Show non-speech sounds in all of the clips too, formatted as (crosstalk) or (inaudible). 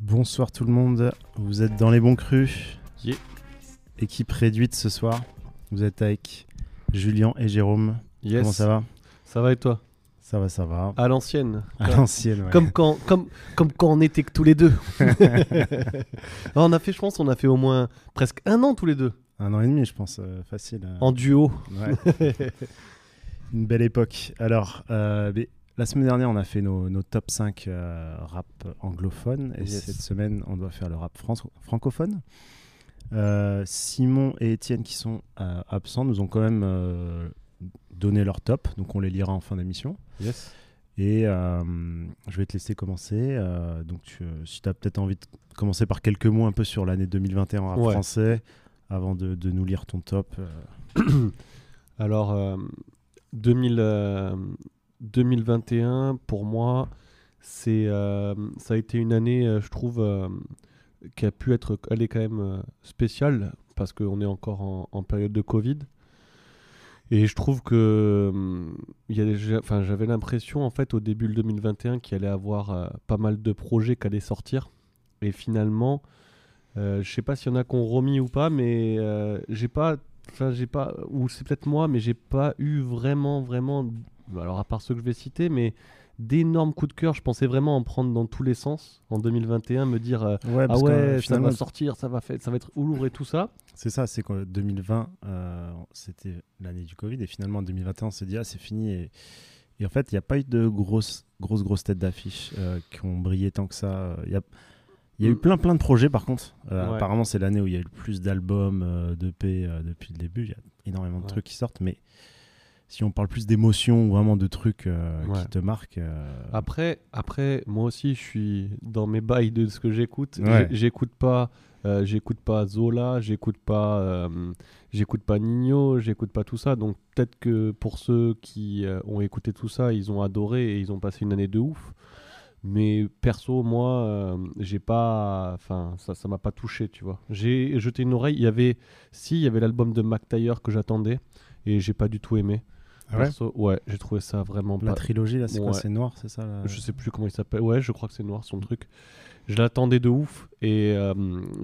Bonsoir tout le monde, vous êtes dans les bons crus. Yeah. Équipe réduite ce soir. Vous êtes avec Julien et Jérôme. Yes. Comment ça va? Ça va et toi? Ça va, ça va. À l'ancienne. À l'ancienne, ouais. Comme quand, comme, comme quand on était que tous les deux. (laughs) on a fait, je pense, on a fait au moins presque un an tous les deux Un an et demi, je pense, euh, facile. euh, en duo. ouais. (laughs) Une belle époque. Alors, euh, mais la semaine dernière, on a fait nos, nos top 5 euh, rap anglophones. Et Yes. cette semaine, on doit faire le rap franco- francophone. Simon et Étienne, qui sont absents, nous ont quand même donné leur top. Donc, on les lira en fin d'émission. Yes. Et euh, je vais te laisser commencer. Euh, donc, tu- euh, si tu as peut-être envie de commencer par quelques mots un peu sur l'année 2021 en rap Ouais. français, avant de, de nous lire ton top. (clears throat) Alors, euh, 2000, euh, 2021, pour moi, c'est, ça a été une année, je trouve, qui a pu être, elle est quand même spéciale parce qu'on est encore en, en période de Covid. Et je trouve que hum, j'avais l'impression en fait au début de 2021 qu'il allait avoir euh, pas mal de projets qui allaient sortir. Et finalement, euh, je sais pas s'il y en a qui ont remis ou pas, mais euh, j'ai pas, enfin j'ai pas, ou c'est peut-être moi, mais j'ai pas eu vraiment, vraiment, alors à part ceux que je vais citer, mais d'énormes coups de cœur. Je pensais vraiment en prendre dans tous les sens en 2021, me dire euh, Ouais, ah ouais, ça va sortir, ça va faire, ça va être lourd et tout ça. C'est ça, c'est que 2020, euh, c'était l'année du Covid, et finalement en 2021, on s'est dit, ah, c'est fini. Et, et en fait, il n'y a pas eu de grosses, grosses, grosses têtes d'affiche euh, qui ont brillé tant que ça. Il y a, il y a eu plein, plein de projets, par contre. Euh, Ouais. Apparemment, c'est l'année où il y a eu le plus d'albums, euh, d'EP euh, depuis le début. Il y a énormément de Ouais. trucs qui sortent, mais si on parle plus d'émotions ou vraiment de trucs euh, Ouais. qui te marquent. euh, Après, après, moi aussi, je suis dans mes bails de ce que j'écoute. Ouais. J'écoute pas, euh, j'écoute pas Zola, j'écoute pas, j'écoute pas Nino, j'écoute pas tout ça. Donc peut-être que pour ceux qui ont écouté tout ça, ils ont adoré et ils ont passé une année de ouf. Mais perso, moi, j'ai pas, enfin, ça, ça m'a pas touché, tu vois. J'ai jeté une oreille. Il y avait, si, il y avait l'album de Mac Taylor que j'attendais et j'ai pas du tout aimé. Ah ouais Perso, ouais, j'ai trouvé ça vraiment La pas. trilogie, là, c'est quoi Ouais. C'est noir, c'est ça là Je sais plus comment il s'appelle. Ouais, je crois que c'est noir son truc. Je l'attendais de ouf et, euh,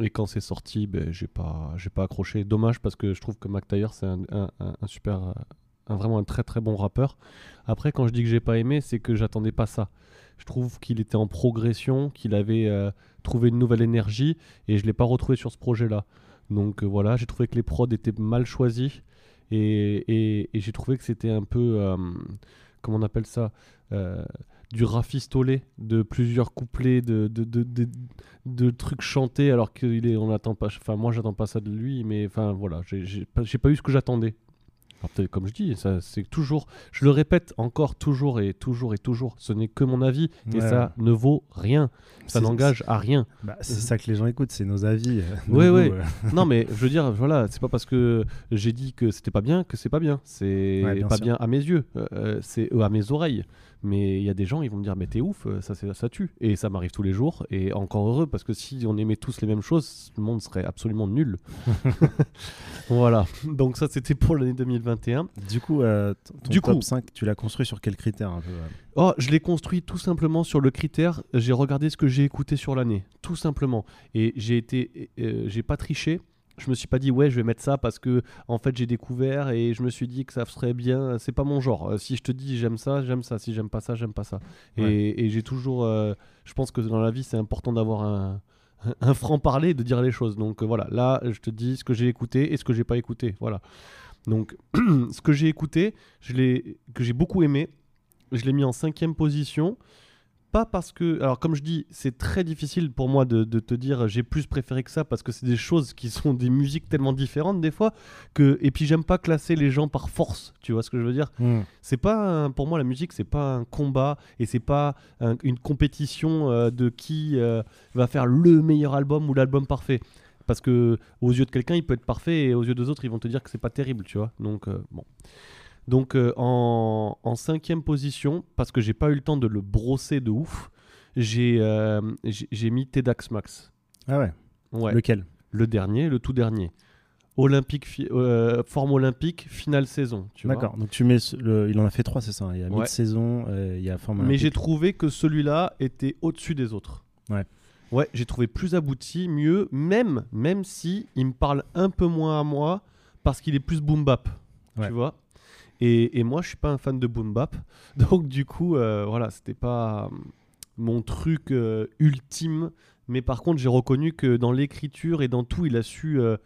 et quand c'est sorti, ben, j'ai pas, j'ai pas accroché. Dommage parce que je trouve que Mac Taylor c'est un, un- un- un super, un- vraiment un très très bon rappeur. Après, quand je dis que j'ai pas aimé, c'est que j'attendais pas ça. Je trouve qu'il était en progression, qu'il avait euh, trouvé une nouvelle énergie et je l'ai pas retrouvé sur ce projet-là. Donc euh, voilà, j'ai trouvé que les prods étaient mal choisis et, j'ai trouvé que c'était un peu, euh, comment on appelle ça, euh, du rafistolé de plusieurs couplets de, de, trucs chantés alors qu'il est on attend pas enfin moi j'attends pas ça de lui mais enfin voilà j'ai pas, pas eu ce que j'attendais alors comme je dis ça c'est toujours je le répète encore toujours et toujours et toujours ce n'est que mon avis et Ouais. ça ne vaut rien ça n'engage à rien Bah, c'est ça que les gens écoutent, c'est nos avis. euh, (laughs) Ouais, goûts, ouais. euh. non mais je veux dire voilà c'est pas parce que j'ai dit que c'était pas bien que c'est pas bien c'est Ouais, bien pas sûr. bien à mes yeux euh, euh, c'est euh, à mes oreilles mais il y a des gens ils vont me dire mais t'es ouf euh, ça c'est ça tue et ça m'arrive tous les jours et encore heureux parce que si on aimait tous les mêmes choses le monde serait absolument nul (laughs) voilà donc ça c'était pour l'année 2021 Du coup, euh, ton Du top coup. 5, tu l'as construit sur un peu euh Oh, je l'ai construit tout simplement sur le critère. J'ai regardé ce que j'ai écouté sur l'année, tout simplement. Et j'ai été, euh, j'ai pas triché. Je me suis pas dit ouais, je vais mettre ça parce que en fait j'ai découvert et je me suis dit que ça serait bien. C'est pas mon genre. Euh, Si je te dis j'aime ça, j'aime ça. Si j'aime pas ça, j'aime pas ça. Et, Ouais. et j'ai toujours. euh, je pense que dans la vie c'est important d'avoir un, (laughs) un franc parler, de dire les choses. Donc euh, voilà, là je te dis ce que j'ai écouté et ce que j'ai pas écouté. Voilà. Donc (clears throat) ce que j'ai écouté, je l'ai, que j'ai beaucoup aimé, je l'ai mis en cinquième position. Pas parce que. Alors, comme je dis, c'est très difficile pour moi de, de te dire j'ai plus préféré que ça parce que c'est des choses qui sont des musiques tellement différentes des fois. Que... Et puis, j'aime pas classer les gens par force. Tu vois ce que je veux dire? Hmm. c'est pas un- pour moi la musique c'est pas un combat et c'est pas un- une compétition euh, de qui euh, va faire le meilleur album ou l'album parfait parce que aux yeux de quelqu'un il peut être parfait et aux yeux des autres ils vont te dire que c'est pas terrible tu vois donc euh, bon Donc euh, en, en cinquième position, parce que j'ai pas eu le temps de le brosser de ouf, j'ai euh, j'ai mis Tedax Max. Ah ouais. Ouais. Lequel? Le dernier, le tout dernier. Olympique, euh, forme olympique, finale saison. D'accord. Donc tu mets le- il en a fait trois, c'est ça. hein. Il y a Ouais. mid-saison, euh, il y a forme Mais olympique. j'ai trouvé que celui-là était au-dessus des autres. Ouais. Ouais, j'ai trouvé plus abouti, mieux, même, même si il me parle un peu moins à moi parce qu'il est plus boom bap. Ouais. Tu vois et, moi, je suis pas un fan de boom bap. (laughs) Donc, du coup, euh, voilà, c'était pas euh, mon truc euh, ultime. Mais par contre, j'ai reconnu que dans l'écriture et dans tout, il a su euh,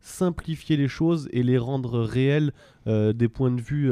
simplifier les choses et les rendre réelles des points de vue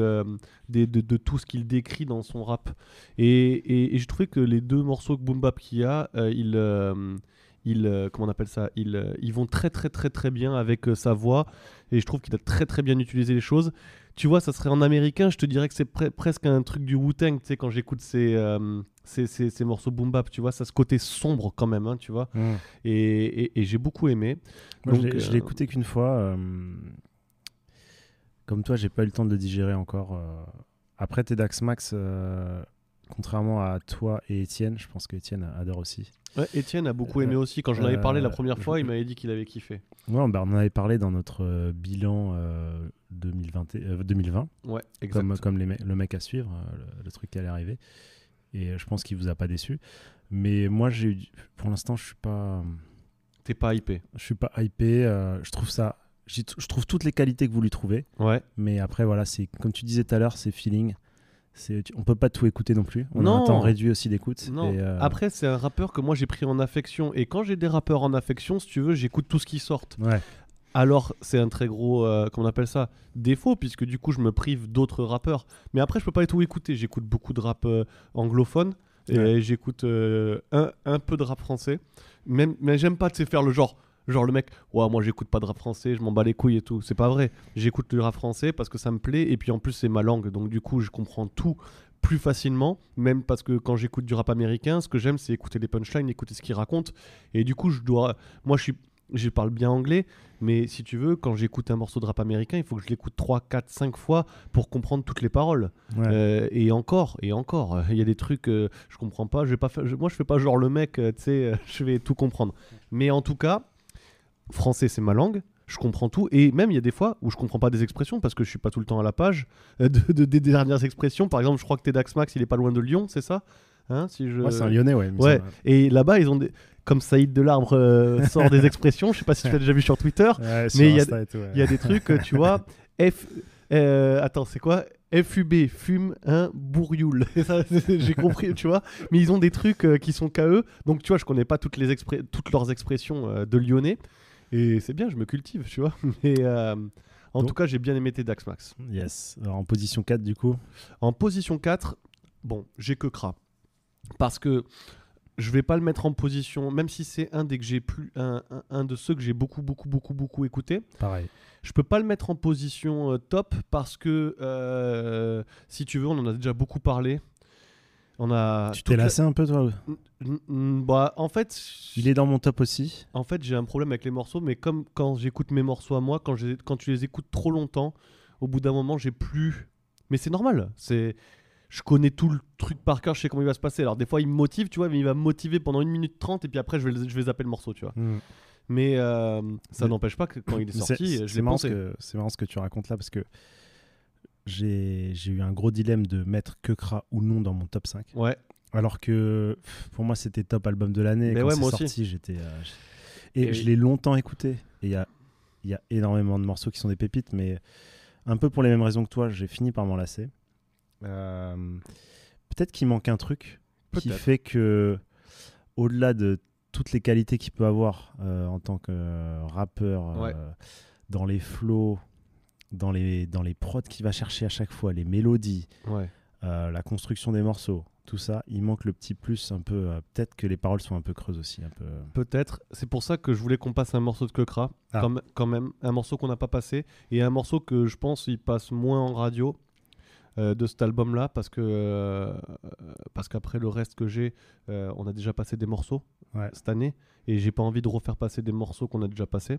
de, tout ce qu'il décrit dans son rap. Et, et, et j'ai trouvé que les deux morceaux que Boom Bap qu'il y a, euh, ils, comment on appelle ça ils, ils vont très très très très bien avec sa voix. Et je trouve qu'il a très très bien utilisé les choses. Tu vois, ça serait en américain, je te dirais que c'est pre- presque un truc du Wu-Tang, tu sais, quand j'écoute ces, euh, ces, ces- ces morceaux boom bap, tu vois, ça ce côté sombre quand même, hein, tu vois. Mmh. Et, et- et j'ai beaucoup aimé. Moi, je Donc, l'ai- euh, écouté qu'une fois. euh, Comme toi, j'ai pas eu le temps de le digérer encore. Après, Tedax Max, contrairement à toi et Étienne, je pense que Étienne adore aussi. Ouais, Étienne a beaucoup Euh, aimé aussi. Quand j'en avais parlé la euh, première fois, il m'avait dit qu'il avait kiffé. Ouais, bah, on en avait parlé dans notre euh, bilan euh, 2020, euh, 2020, Ouais, exact. comme, comme les me- le mec à suivre, euh, le, le truc qui allait arriver. Et euh, je pense qu'il vous a pas déçu. Mais moi, j'ai pour l'instant, je suis pas, T'es pas hypé. je suis pas hypé. euh, je trouve ça, je trouve toutes les qualités que vous lui trouvez. Ouais. Mais après, voilà, c'est comme tu disais tout à l'heure, c'est feeling. On peut pas tout écouter non plus. On a Non. un temps réduit aussi d'écoute. Euh, Après, c'est un rappeur que moi j'ai pris en affection. Et quand j'ai des rappeurs en affection, si tu veux, j'écoute tout ce qui sort. ouais, Alors, c'est un très gros, euh, comment on appelle ça Défaut, puisque du coup, je me prive d'autres rappeurs. Mais après, je peux pas tout écouter. J'écoute beaucoup de rap euh, anglophone. Et Ouais. j'écoute euh, un, un peu de rap français. Même, mais j'aime pas, faire le genre. Genre le mec, ouais, moi j'écoute pas de rap français, je m'en bats les couilles et tout. C'est pas vrai. J'écoute le rap français parce que ça me plaît et puis en plus c'est ma langue. Donc du coup, je comprends tout plus facilement. Même parce que quand j'écoute du rap américain, ce que j'aime c'est écouter les punchlines, écouter ce qu'ils racontent. Et du coup, je dois. Moi je suis. Je parle bien anglais, mais si tu veux, quand j'écoute un morceau de rap américain, il faut que je l'écoute 3, 4, 5 fois pour comprendre toutes les paroles. ouais. Euh, et encore, et encore, euh, (laughs) il y a des trucs euh, je comprends pas. Je vais pas faire, je- moi, je fais pas genre le mec, euh, tu sais, euh, (laughs) je vais tout comprendre. Mais en tout cas, français, c'est ma langue. Je comprends tout. Et même, il y a des fois où je comprends pas des expressions parce que je suis pas tout le temps à la page euh, de, de- des dernières expressions. Par exemple, je crois que Tedax Max, il est pas loin de Lyon, c'est ça Hein, si je... Ouais, c'est un Lyonnais, ouais. Ouais, et là-bas, ils ont des. Comme Saïd Delarbre euh, (laughs) sort des expressions, je sais pas si tu l'as déjà vu sur Twitter, Ouais, Mais il y a- tout, y des trucs, euh, tu vois. (laughs) F. euh, attends, c'est quoi? FUB, fume un bourrioule. (laughs) J'ai compris, tu vois. Mais ils ont des trucs euh, qui sont qu'à eux. Donc, tu vois, je connais pas toutes, les toutes leurs expressions de lyonnais. Et c'est bien, je me cultive, tu vois. (laughs) Mais euh, en Donc- tout cas, j'ai bien aimé tes Dax Max. Yes. Alors, en position 4, du coup. En position 4, bon, j'ai que Kra. Parce que je vais pas le mettre en position, même si c'est un des que j'ai plus, un, un- un de ceux que j'ai beaucoup, beaucoup, beaucoup, beaucoup écouté. Pareil. Je peux pas le mettre en position euh, top parce que euh, si tu veux, on en a déjà beaucoup parlé. On a. tu t'es la- lassé un peu, toi Bah, en fait, Il est dans mon top aussi. en fait, j'ai un problème avec les morceaux, mais comme quand j'écoute mes morceaux à moi, quand, je- quand tu les écoutes trop longtemps, au bout d'un moment, j'ai plus. Mais c'est normal. C'est. Je connais tout le truc par cœur, je sais comment il va se passer. Alors des fois il me motive, tu vois, mais il va me motiver pendant une minute trente et puis après je vais, je vais zapper le morceau, tu vois. Mm. Mais euh, ça n'empêche pas que quand il est sorti, je l'ai pensé. c'est marrant ce que tu racontes là parce que j'ai eu un gros dilemme de mettre Kekra ou non dans mon top 5 Ouais, alors que pour moi c'était top album de l'année Mais quand ouais, moi aussi. sorti j'étais euh, et, Et je oui. l'ai longtemps écouté et il y a y a énormément de morceaux qui sont des pépites mais un peu pour les mêmes raisons que toi j'ai fini par m'en lasser Euh, peut-être qu'il manque un truc qui fait que au-delà de toutes les qualités qu'il peut avoir euh, en tant que rappeur Ouais. dans les flows dans les, dans les prods qu'il va chercher à chaque fois, les mélodies, ouais. euh, la construction des morceaux, tout ça, il manque le petit plus un peu. euh, Peut-être que les paroles sont un peu creuses aussi. Un peu... Peut-être. C'est pour ça que je voulais qu'on passe un morceau de Kekra, Ah. quand, quand même, un morceau qu'on n'a pas passé, et un morceau que je pense il passe moins en radio. Euh, de cet album-là parce que euh, parce qu'après le reste que j'ai, euh, on a déjà passé des morceaux Ouais. cette année et j'ai pas envie de refaire passer des morceaux qu'on a déjà passés.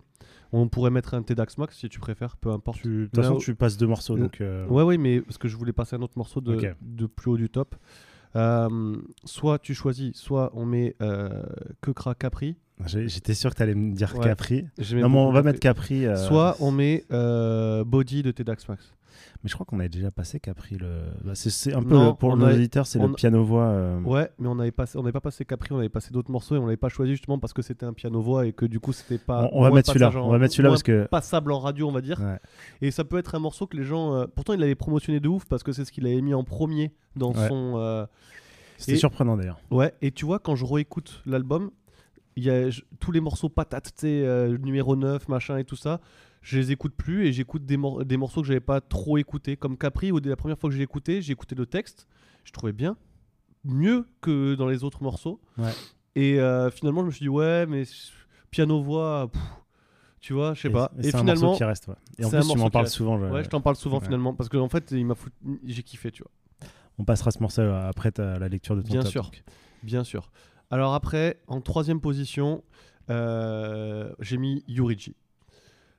On pourrait mettre un TEDx Max si tu préfères, peu importe. De toute façon, tu passes deux morceaux. Donc, euh, Ouais, oui, mais parce que je voulais passer un autre morceau de, de plus haut du top. Soit tu choisis, soit on met que Cra Capri. j'étais sûr que tu allais me dire Ouais. Capri. Non, mais on va Capri. mettre Capri. Soit on met Body de TEDx Max. Mais je crois qu'on avait déjà passé Capri. Le... bah, c'est, un peu Non, le- pour nos auditeurs, c'est le piano-voix. euh, Ouais, mais on n'avait pas, pas passé Capri, on avait passé d'autres morceaux et on l'avait pas choisi justement parce que c'était un piano-voix et que du coup c'était pas. on, on va mettre celui-là. On va mettre celui-là parce que. passable en radio, on va dire. Ouais. Et ça peut être un morceau que les gens. euh, Pourtant, il l'avait promotionné de ouf parce que c'est ce qu'il avait mis en premier dans Ouais. son. euh, C'était surprenant d'ailleurs. Ouais, et tu vois, quand je réécoute l'album, il y a tous les morceaux patates, tu sais, euh, numéro 9, machin et tout ça, je les écoute plus et j'écoute des, mor- des morceaux que j'avais pas trop écoutés. Comme Capri, où dès la première fois que j'ai écouté, j'ai écouté le texte, je trouvais bien, mieux que dans les autres morceaux. Ouais. Et euh, finalement, je me suis dit, ouais, mais piano-voix, tu vois, je sais pas. Et, Et, c'est un finalement, morceau qui reste. ouais. Et en plus, tu m'en parles souvent. je- ouais, je t'en parle souvent Ouais. finalement parce qu'en fait, il m'a foutu- j'ai kiffé, tu vois. On passera ce morceau euh, après ta- la lecture de ton Bien top, sûr. donc. Bien sûr. Alors après, en troisième position, euh, j'ai mis Yuriji.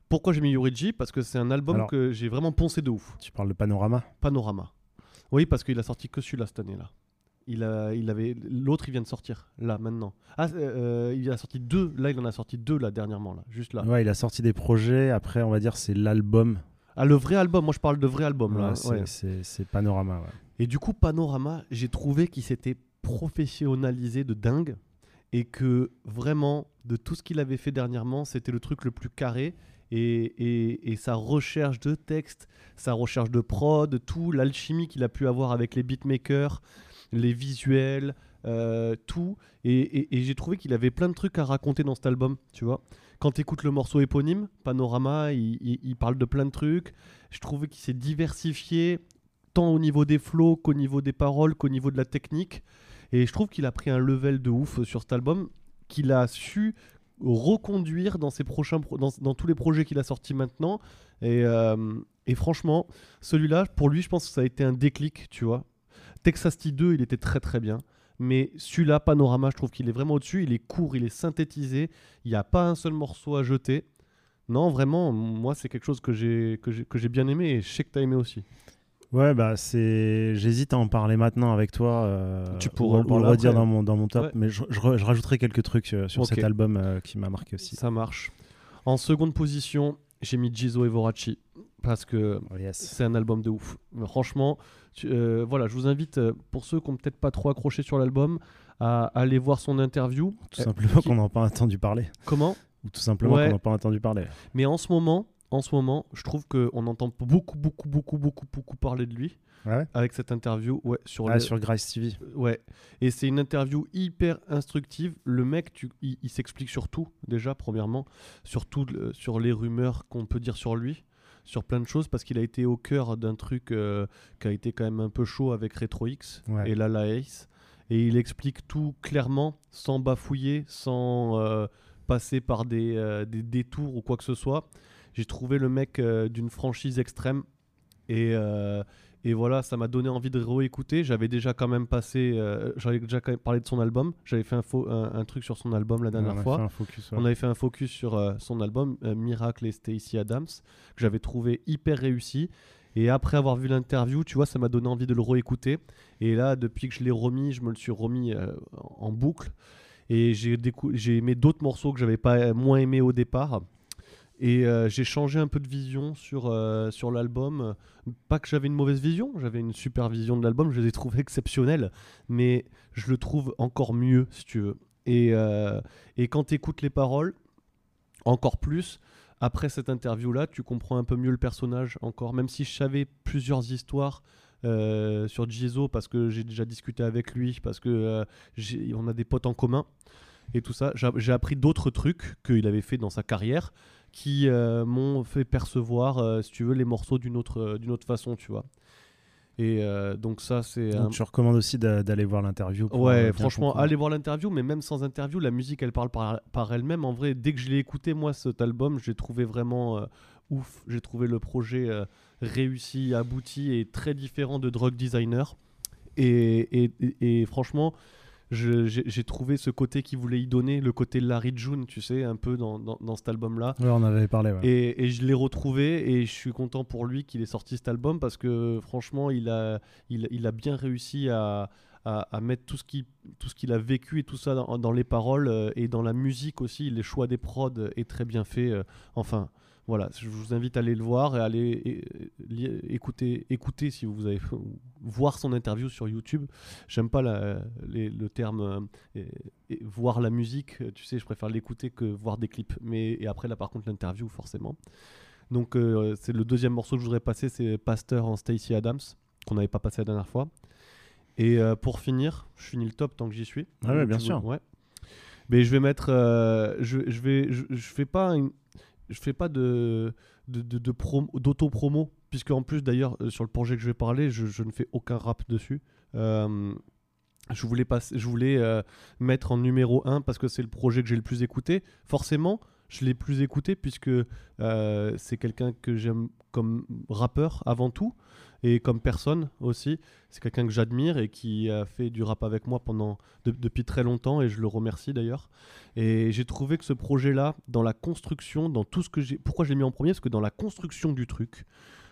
Pourquoi j'ai mis Yuriji Parce que c'est un album Alors- que j'ai vraiment poncé de ouf. Tu parles de Panorama? Panorama. Oui, parce qu'il a sorti que celui-là cette année-là. Il a, il avait l'autre, il vient de sortir là maintenant. Ah, euh, il a sorti deux. Là, il en a sorti deux là dernièrement là, juste là. Ouais, il a sorti des projets. Après, on va dire, c'est l'album. Ah, le vrai album. Moi, je parle de vrai album là. Ouais, c'est, ouais. c'est- c'est Panorama. ouais. Et du coup, Panorama, j'ai trouvé qu'il s'était professionnalisé de dingue et que vraiment, de tout ce qu'il avait fait dernièrement, c'était le truc le plus carré. Et, sa recherche de texte, sa recherche de prod, tout, l'alchimie qu'il a pu avoir avec les beatmakers, les visuels, euh, tout. Et, j'ai trouvé qu'il avait plein de trucs à raconter dans cet album, tu vois. Quand tu écoutes le morceau éponyme, Panorama, il, il- parle de plein de trucs. Je trouvais qu'il s'est diversifié tant au niveau des flows qu'au niveau des paroles, qu'au niveau de la technique. Et je trouve qu'il a pris un level de ouf sur cet album, qu'il a su reconduire dans ses prochains pro- dans, dans tous les projets qu'il a sortis maintenant. Et, euh, et franchement, celui-là, pour lui, je pense que ça a été un déclic, tu vois. Texas T2, il était très très bien. Mais celui-là, Panorama, je trouve qu'il est vraiment au-dessus. Il est court, il est synthétisé. Il n'y a pas un seul morceau à jeter. Non, vraiment, moi, c'est quelque chose que j'ai que j'ai- que j'ai bien aimé et je sais que tu as aimé aussi. Ouais, bah c'est. J'hésite à en parler maintenant avec toi. euh, Tu pourras le redire dans mon, dans mon top, Ouais. mais je, je rajouterai quelques trucs euh, sur cet album euh, qui m'a marqué aussi. Ça marche. En seconde position, j'ai mis Jizo et Vorachi parce que Oh, yes. c'est un album de ouf. Mais franchement, tu- voilà, je vous invite, pour ceux qui n'ont peut-être pas trop accroché sur l'album, à aller voir son interview. Tout simplement qui- qu'on n'a pas entendu parler. Comment? Ou tout simplement Ouais. qu'on n'a pas entendu parler. Mais en ce moment, en ce moment, je trouve qu'on entend beaucoup, beaucoup, beaucoup, beaucoup, beaucoup parler de lui Ouais. avec cette interview. Ouais, sur Ah, le- sur Grace TV. Ouais, et c'est une interview hyper instructive. Le mec, tu, il, il s'explique sur tout, déjà, premièrement, sur, tout le- sur les rumeurs qu'on peut dire sur lui, sur plein de choses, parce qu'il a été au cœur d'un truc euh, qui a été quand même un peu chaud avec Retro X Ouais. et Lala Ace. Et il explique tout clairement, sans bafouiller, sans euh, passer par des, euh, des détours ou quoi que ce soit. J'ai trouvé le mec euh, d'une franchise extrême. Et, euh, et voilà, ça m'a donné envie de réécouter. J'avais déjà quand même passé, euh, j'avais déjà quand même parlé de son album. J'avais fait un, faux- un, un truc sur son album la dernière on fois. focus. ouais. On avait fait un focus sur euh, son album euh, Miracle et Stacey Adams, que j'avais trouvé hyper réussi. Et après avoir vu l'interview, tu vois, ça m'a donné envie de le réécouter. Et là, depuis que je l'ai remis, je me le suis remis en boucle. Et j'ai j'ai aimé d'autres morceaux que j'avais pas moins aimé au départ. Et euh, j'ai changé un peu de vision sur, euh, sur l'album. Pas que j'avais une mauvaise vision, j'avais une super vision de l'album, je les ai trouvés exceptionnels, mais je le trouve encore mieux, si tu veux. Et, euh, et quand tu écoutes les paroles, encore plus, après cette interview-là, tu comprends un peu mieux le personnage encore, même si je savais plusieurs histoires. sur Jizo parce que j'ai déjà discuté avec lui parce que on a des potes en commun et tout ça j'ai appris d'autres trucs qu'il avait fait dans sa carrière qui euh, m'ont fait percevoir euh, si tu veux les morceaux d'une autre euh, d'une autre façon tu vois et donc ça c'est un- Donc, je recommande aussi d'a- d'aller voir l'interview. Ouais, franchement, allez voir l'interview, mais même sans interview, la musique, elle parle par, par elle-même. En vrai, dès que je l'ai écouté, moi, cet album, j'ai trouvé vraiment ouf. J'ai trouvé le projet réussi, abouti et très différent de Drug Designer. Et, et- et- et franchement, j'ai trouvé ce côté qu'il voulait y donner, le côté Larry June, tu sais, un peu dans, dans- dans cet album-là. Ouais, on avait parlé. ouais. Et, et je l'ai retrouvé et je suis content pour lui qu'il ait sorti cet album parce que franchement, il a, il, il a bien réussi à, à, à mettre tout ce qui- tout ce qu'il a vécu et tout ça dans, dans les paroles euh, et dans la musique aussi. Les choix des prods est très bien fait. euh, enfin, voilà, je vous invite à aller le voir et à aller écouter, écouter si vous avez (laughs) voir son interview sur YouTube. J'aime pas la- les- le terme euh, et- et voir la musique, tu sais, je préfère l'écouter que voir des clips. Mais et après là, par contre, l'interview forcément. Donc euh, c'est le deuxième morceau que je voudrais passer, c'est Pasteur en Stacey Adams qu'on n'avait pas passé la dernière fois. Et euh, pour finir, je finis le top tant que j'y suis. Ah ouais, bien sûr. veux- Ouais. Mais je vais mettre, je, je vais, je, je fais pas, une- je fais pas de de, de, de prom- d'auto-promo, puisque en plus d'ailleurs euh, sur le projet que je vais parler, je, je ne fais aucun rap dessus. Euh, je voulais, pas, je voulais euh, mettre en numéro 1 parce que c'est le projet que j'ai le plus écouté. Forcément, je l'ai plus écouté puisque euh, c'est quelqu'un que j'aime comme rappeur avant tout et comme personne aussi. C'est quelqu'un que j'admire et qui a fait du rap avec moi pendant de- depuis très longtemps et je le remercie d'ailleurs. Et j'ai trouvé que ce projet-là, dans la construction, dans tout ce que j'ai... Pourquoi je mis en premier? Parce que dans la construction du truc,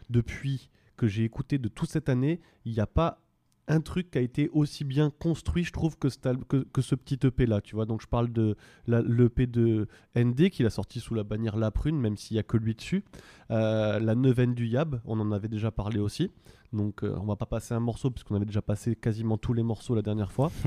depuis que j'ai écouté de toute cette année, il n'y a pas un truc qui a été aussi bien construit, je trouve, que, ce petit EP là, tu vois. Donc je parle de l'EP de ND qu'il a sorti sous la bannière La Prune, même s'il n'y a que lui dessus. Euh, la neuvaine du Yab, on en avait déjà parlé aussi. Donc euh, on va pas passer un morceau puisqu'on avait déjà passé quasiment tous les morceaux la dernière fois. (laughs)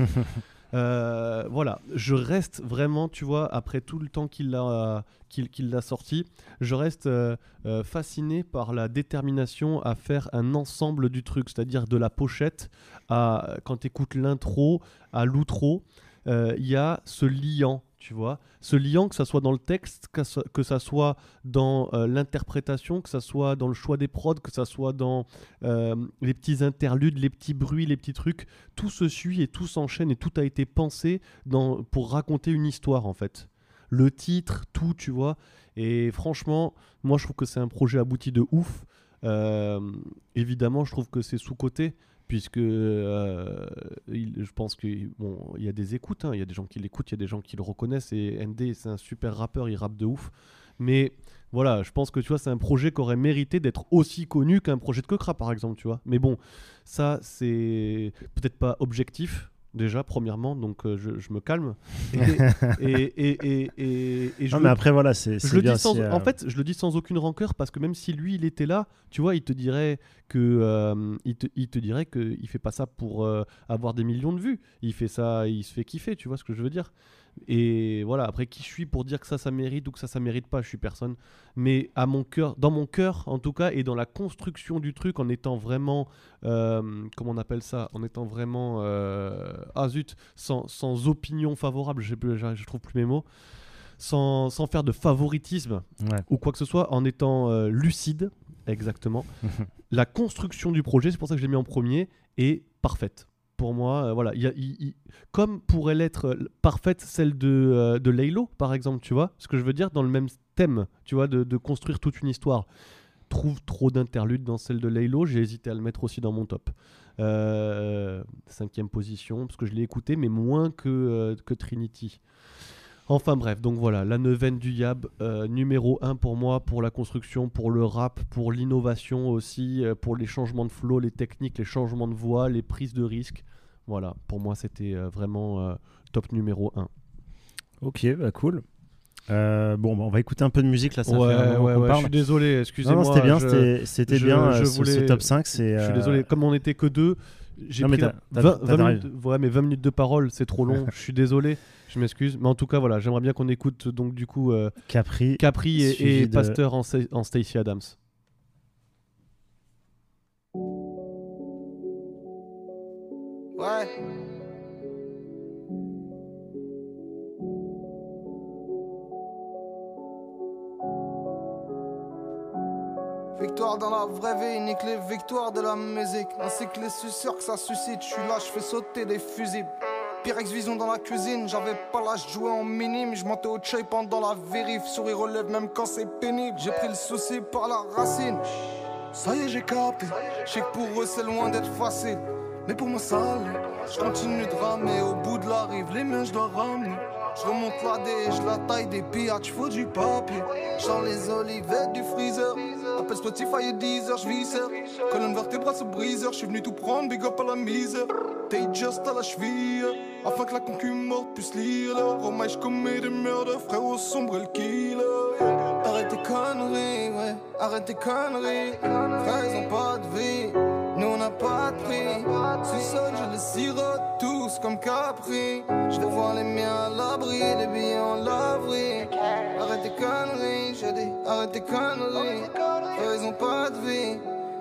Euh, voilà, je reste vraiment, tu vois, après tout le temps qu'il a, qu'il qu'il l'a sorti, je reste euh, euh, fasciné par la détermination à faire un ensemble du truc, c'est-à-dire de la pochette à, quand tu écoutes l'intro, à l'outro, il y a ce liant, tu vois, ce liant que ça soit dans le texte, que ça, soit dans euh, l'interprétation, que ça soit dans le choix des prods, que ça soit dans euh, les petits interludes, les petits bruits, les petits trucs, tout se suit et tout s'enchaîne et tout a été pensé pour raconter une histoire en fait. Le titre, tout, tu vois. Et franchement, moi je trouve que c'est un projet abouti de ouf. Euh, évidemment, je trouve que c'est sous-côté puisque euh, je pense qu'il y a des écoutes, hein, il y a des gens qui l'écoutent, il y a des gens qui le reconnaissent et ND c'est un super rappeur, il rappe de ouf. Mais voilà, je pense que tu vois, c'est un projet qui aurait mérité d'être aussi connu qu'un projet de Kekra par exemple, tu vois. Mais bon, ça c'est peut-être pas objectif déjà premièrement, donc euh, je, je me calme. (laughs) Et, et, et, et, je Non, mais après, voilà, c'est je c'est le bien dis sans, si, euh, En fait, je le dis sans aucune rancœur parce que même si lui, il était là, tu vois, il te dirait que euh, il, te, il te dirait que il fait pas ça pour euh, avoir des millions de vues. Il fait ça, il se fait kiffer, tu vois ce que je veux dire? Et voilà, après qui je suis pour dire que ça, ça mérite ou que ça, ça mérite pas, je suis personne. Mais à mon cœur, dans mon cœur en tout cas, et dans la construction du truc, en étant vraiment, euh, comment on appelle ça, en étant vraiment, euh, ah zut, sans, sans opinion favorable, je, je, je trouve plus mes mots, sans, sans faire de favoritisme ouais. ou quoi que ce soit, en étant euh, lucide, exactement. (laughs) la construction du projet, c'est pour ça que je l'ai mis en premier, est parfaite. Pour moi, euh, voilà, il y a- comme pourrait l'être euh, parfaite celle de, euh, de Laylo, par exemple, tu vois, ce que je veux dire, dans le même thème, tu vois, de, construire toute une histoire. Trouve trop d'interludes dans celle de Laylo, j'ai hésité à le mettre aussi dans mon top. Euh, cinquième position, parce que je l'ai écouté, mais moins que, que Trinity. Enfin bref, donc voilà, la neuvaine du Yab, euh, numéro 1 pour moi, pour la construction, pour le rap, pour l'innovation aussi, euh, pour les changements de flow, les techniques, les changements de voix, les prises de risques. Voilà, pour moi c'était euh, vraiment top numéro 1. Ok, bah cool. Euh, bon, bah, on va écouter un peu de musique là. Ça ouais, fait ouais, je suis désolé, excusez-moi. non, c'était bien, je- c'était- je- bien je euh, ce, ce voulais- top 5. C'est, Je suis euh, désolé, comme on n'était que deux, j'ai pris t'as- t'as- 20, t'as 20 raison. minutes, ouais, mais 20 minutes de parole, c'est trop long. (laughs) je suis désolé, je m'excuse. Mais en tout cas, voilà, j'aimerais bien qu'on écoute donc du coup euh, Capri. Capri et, Suivi et de- Pasteur en, en Stacey Adams. Ouais. Victoire dans la vraie vie, nique les victoires de la musique. Ainsi que les suceurs que ça suscite. Je suis là, je fais sauter des fusibles. Pyrex Vision dans la cuisine, j'avais pas l'âge de jouer en minime. Je montais au chai pendant la vérif. Sourire relève même quand c'est pénible. J'ai pris le souci par la racine. Ça y est, j'ai capté. Je sais que pour eux, c'est loin d'être facile. Mais pour moi, ça Je continue de ramer au bout de la rive. Les mains, je dois ramener. Je remonte la dé, je la taille des pillages, faut du papier. J'en les olivettes du freezer. Appelle Spotify et Deezer, j'viscère. Colonne vertébrale ce briseur, j'suis venu tout prendre, big up à la misère. T'es just à la cheville, afin que la concu morte puisse lire. Romain, j'commets des meurtres, au sombre et le killer. Arrête tes conneries, ouais, arrête tes conneries. Frère, ils ont pas de vie. Nous on n'a pas de prix. Sous-sol, je les sirote tous comme Capri. Je vais voir les miens à l'abri, les billets en laverie. Arrête tes conneries, j'ai dit, arrête tes conneries. ils ont pas de vie.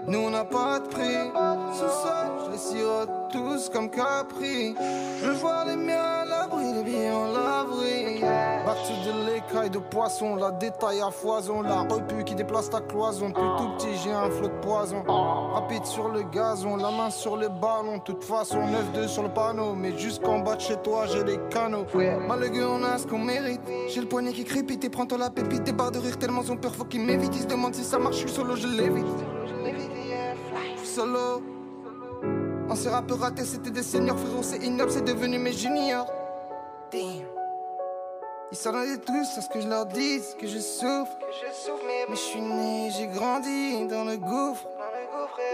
Nous on n'a pas de prix. Sous-sol, je les sirote tous comme Capri. Je voir les miens à l'abri, les billets en laverie. Battu de l'écaille de poisson, la détaille à foison, la repu qui déplace ta cloison. Depuis tout petit, j'ai un flot de poison. Rapide sur le gazon, la main sur les ballons. Toute façon, 9-2 sur le panneau. Mais jusqu'en bas de chez toi, j'ai des canaux. Malgré on a ce qu'on mérite. J'ai le poignet qui crépite et prends-toi la pépite. Des barres de rire tellement son peur, faut qu'il m'évite. Il se demande si ça marche, je suis solo, je l'évite. Solo. Ancien rappeur raté, c'était des seniors, frérot, c'est ignoble, c'est devenu mes juniors. Damn. Ils s'attendaient tous à ce que je leur dise, que je souffre. Mais je suis né, j'ai grandi dans le gouffre.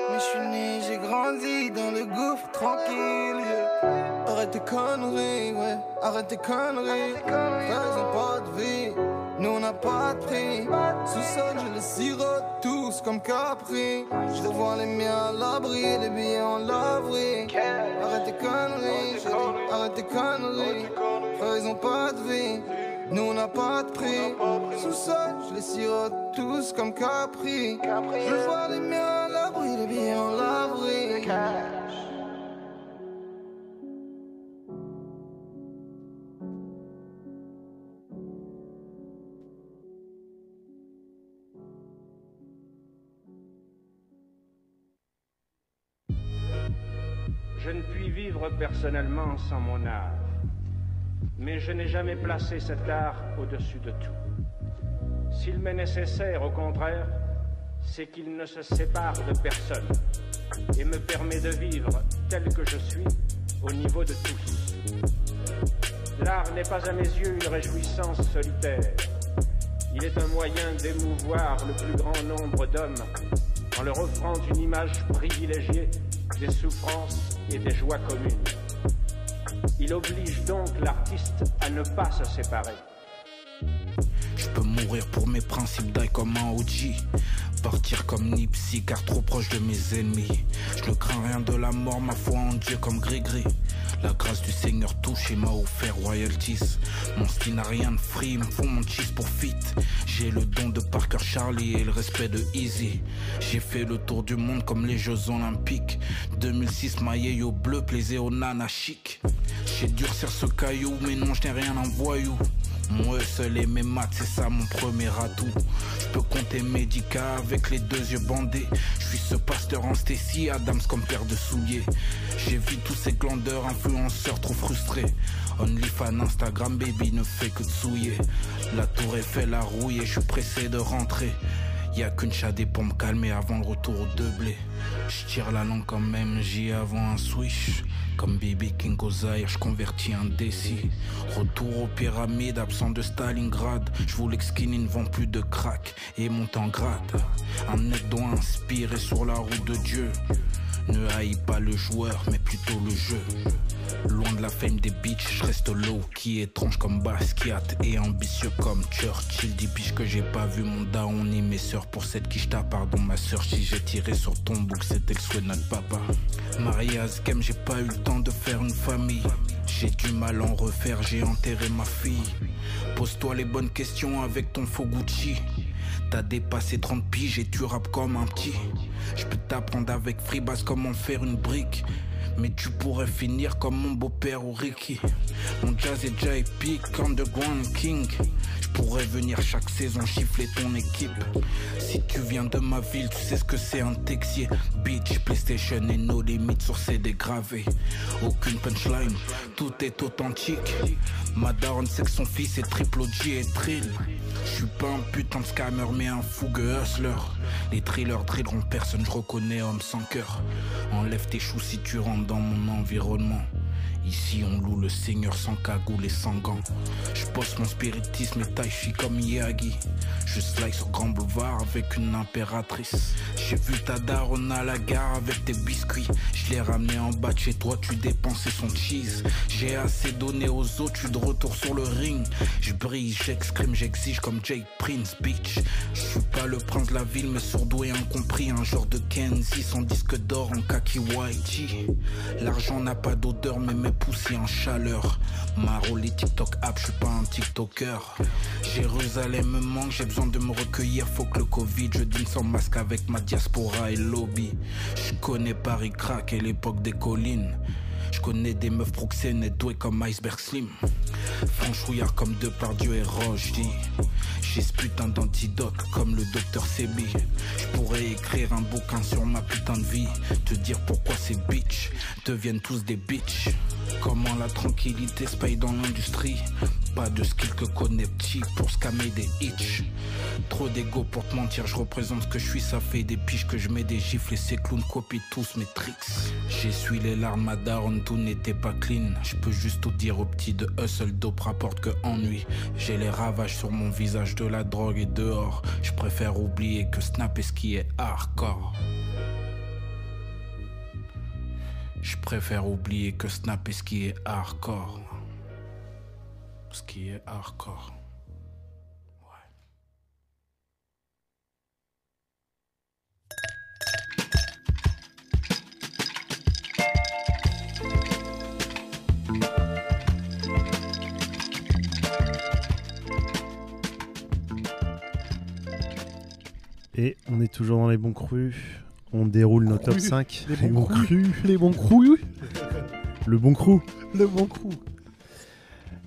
Mais je suis né, j'ai grandi dans le gouffre, tranquille. Arrête tes conneries, ouais, arrête tes conneries. Frères ont pas de vie, nous on n'a pas de prix. Sous-sol, je les sirote tous comme Capri. Je revois les miens à l'abri, les billets en laverie. Arrête tes conneries, arrête tes conneries. Frères ils ont pas de vie. Nous on n'a pas de prix. Sous-sol, je les sirote tous comme Capri. Je vois les miens à l'abri, les billets en laverie. Personnellement sans mon art mais je n'ai jamais placé cet art au-dessus de tout. S'il m'est nécessaire, au contraire, c'est qu'il ne se sépare de personne et me permet de vivre tel que je suis au niveau de tous. L'art n'est pas à mes yeux une réjouissance solitaire. Il est un moyen d'émouvoir le plus grand nombre d'hommes en leur offrant une image privilégiée des souffrances et des joies communes. Il oblige donc l'artiste à ne pas se séparer. Je peux mourir pour mes principes d'ail comme un OG. Partir comme Nipsey car trop proche de mes ennemis. Je ne crains rien de la mort, ma foi en Dieu comme Grégory. La grâce du Seigneur touche et m'a offert royalties. Mon style n'a rien de free, me font mon cheese pour fit. J'ai le don de Parker Charlie et le respect de Easy. J'ai fait le tour du monde comme les Jeux Olympiques. 2006, maillot bleu, plaisait au nana chic. J'ai durcir ce caillou, mais non, je n'ai rien en voyou. Moi seul et mes maths, c'est ça mon premier atout. Je peux compter médica avec les deux yeux bandés. Je suis ce pasteur en Stacy, Adams comme père de souliers. J'ai vu tous ces glandeurs, influenceurs trop frustrés. OnlyFans, Instagram, baby ne fait que de souiller. La tour est fait la rouille et je suis pressé de rentrer. Y a qu'une chadée pour me calmer avant le retour au blés. Je tire la langue quand même, j'y avant un switch. Comme Bibi King Ozaïr, je convertis un décis. Retour aux pyramides, absent de Stalingrad. Je voulais que ne vend plus de crack et monte en grade. Un net doit inspirer sur la route de Dieu. Ne haïs pas le joueur, mais plutôt le jeu. Loin de la fame des bitches, je reste low, qui étrange comme Basquiat et ambitieux comme Churchill. Dis biche que j'ai pas vu mon daon ni mes sœurs pour cette qui t'a pardon ma sœur si j'ai tiré sur ton bouc, c'était le souhait de papa. Maria Zkem, j'ai pas eu le temps de faire une famille. J'ai du mal en refaire, j'ai enterré ma fille. Pose-toi les bonnes questions avec ton faux Gucci. T'as dépassé 30 piges et tu rappes comme un petit. Je peux t'apprendre avec Freebass comment faire une brique. Mais tu pourrais finir comme mon beau-père ou Ricky. Mon jazz est déjà épique, Underground King. Je pourrais venir chaque saison chiffler ton équipe. Si tu viens de ma ville, tu sais ce que c'est un texier. Beach, PlayStation et nos limites sur CD gravés. Aucune punchline, tout est authentique. Ma sait que son fils est triple OG et trill. Je suis pas un putain de scammer, mais un fougueux hustler. Les thrillers drilleront personne, je reconnais homme sans cœur. Enlève tes choux si tu rentres dans mon environnement. Ici on loue le seigneur sans cagoule et sans gants. Je poste mon spiritisme et tai chi comme Yagi. Je slide sur Grand Boulevard avec une impératrice. J'ai vu ta daronne à la gare avec tes biscuits. Je l'ai ramené en bas de chez toi, tu dépensais son cheese. J'ai assez donné aux autres, tu de retour sur le ring. Je brille, j'exprime, j'exige comme Jake Prince Beach. Je suis pas le prince de la ville, mais et incompris. Un genre de Kenzie, son disque d'or en kaki. L'argent n'a pas d'odeur, mais mes poussé en chaleur. Maro, les TikTok app, je suis pas un TikToker. Jérusalem me manque, j'ai besoin de me recueillir. Faut que le Covid, je dîne sans masque avec ma diaspora et lobby. Je connais Paris crack et l'époque des collines. Je connais des meufs proxénètes douées comme Iceberg Slim. Franchouillard comme Depardieu et Roche. J'ai ce putain d'antidote comme le docteur Sebi. Je pourrais écrire un bouquin sur ma putain de vie. Te dire pourquoi ces bitches deviennent tous des bitches. Comment la tranquillité se paye dans l'industrie? Pas de skill que connaît petit pour scammer des hitch. Trop d'ego pour te mentir, je représente ce que je suis, ça fait des piches que je mets des gifles et ces clowns copient tous mes tricks. J'essuie les larmes à Daron, tout n'était pas clean. Je peux juste tout dire aux petits de hustle dope rapporte que ennui. J'ai les ravages sur mon visage de la drogue et dehors. Je préfère oublier que Snap est ce qui est hardcore. Je préfère oublier que Snap est ce qui est hardcore. Ce qui est hardcore. Et on est toujours dans les bons crus. On déroule nos top Crus. 5. Les bons crus, les bons crus, Le bon crew. le bon crew.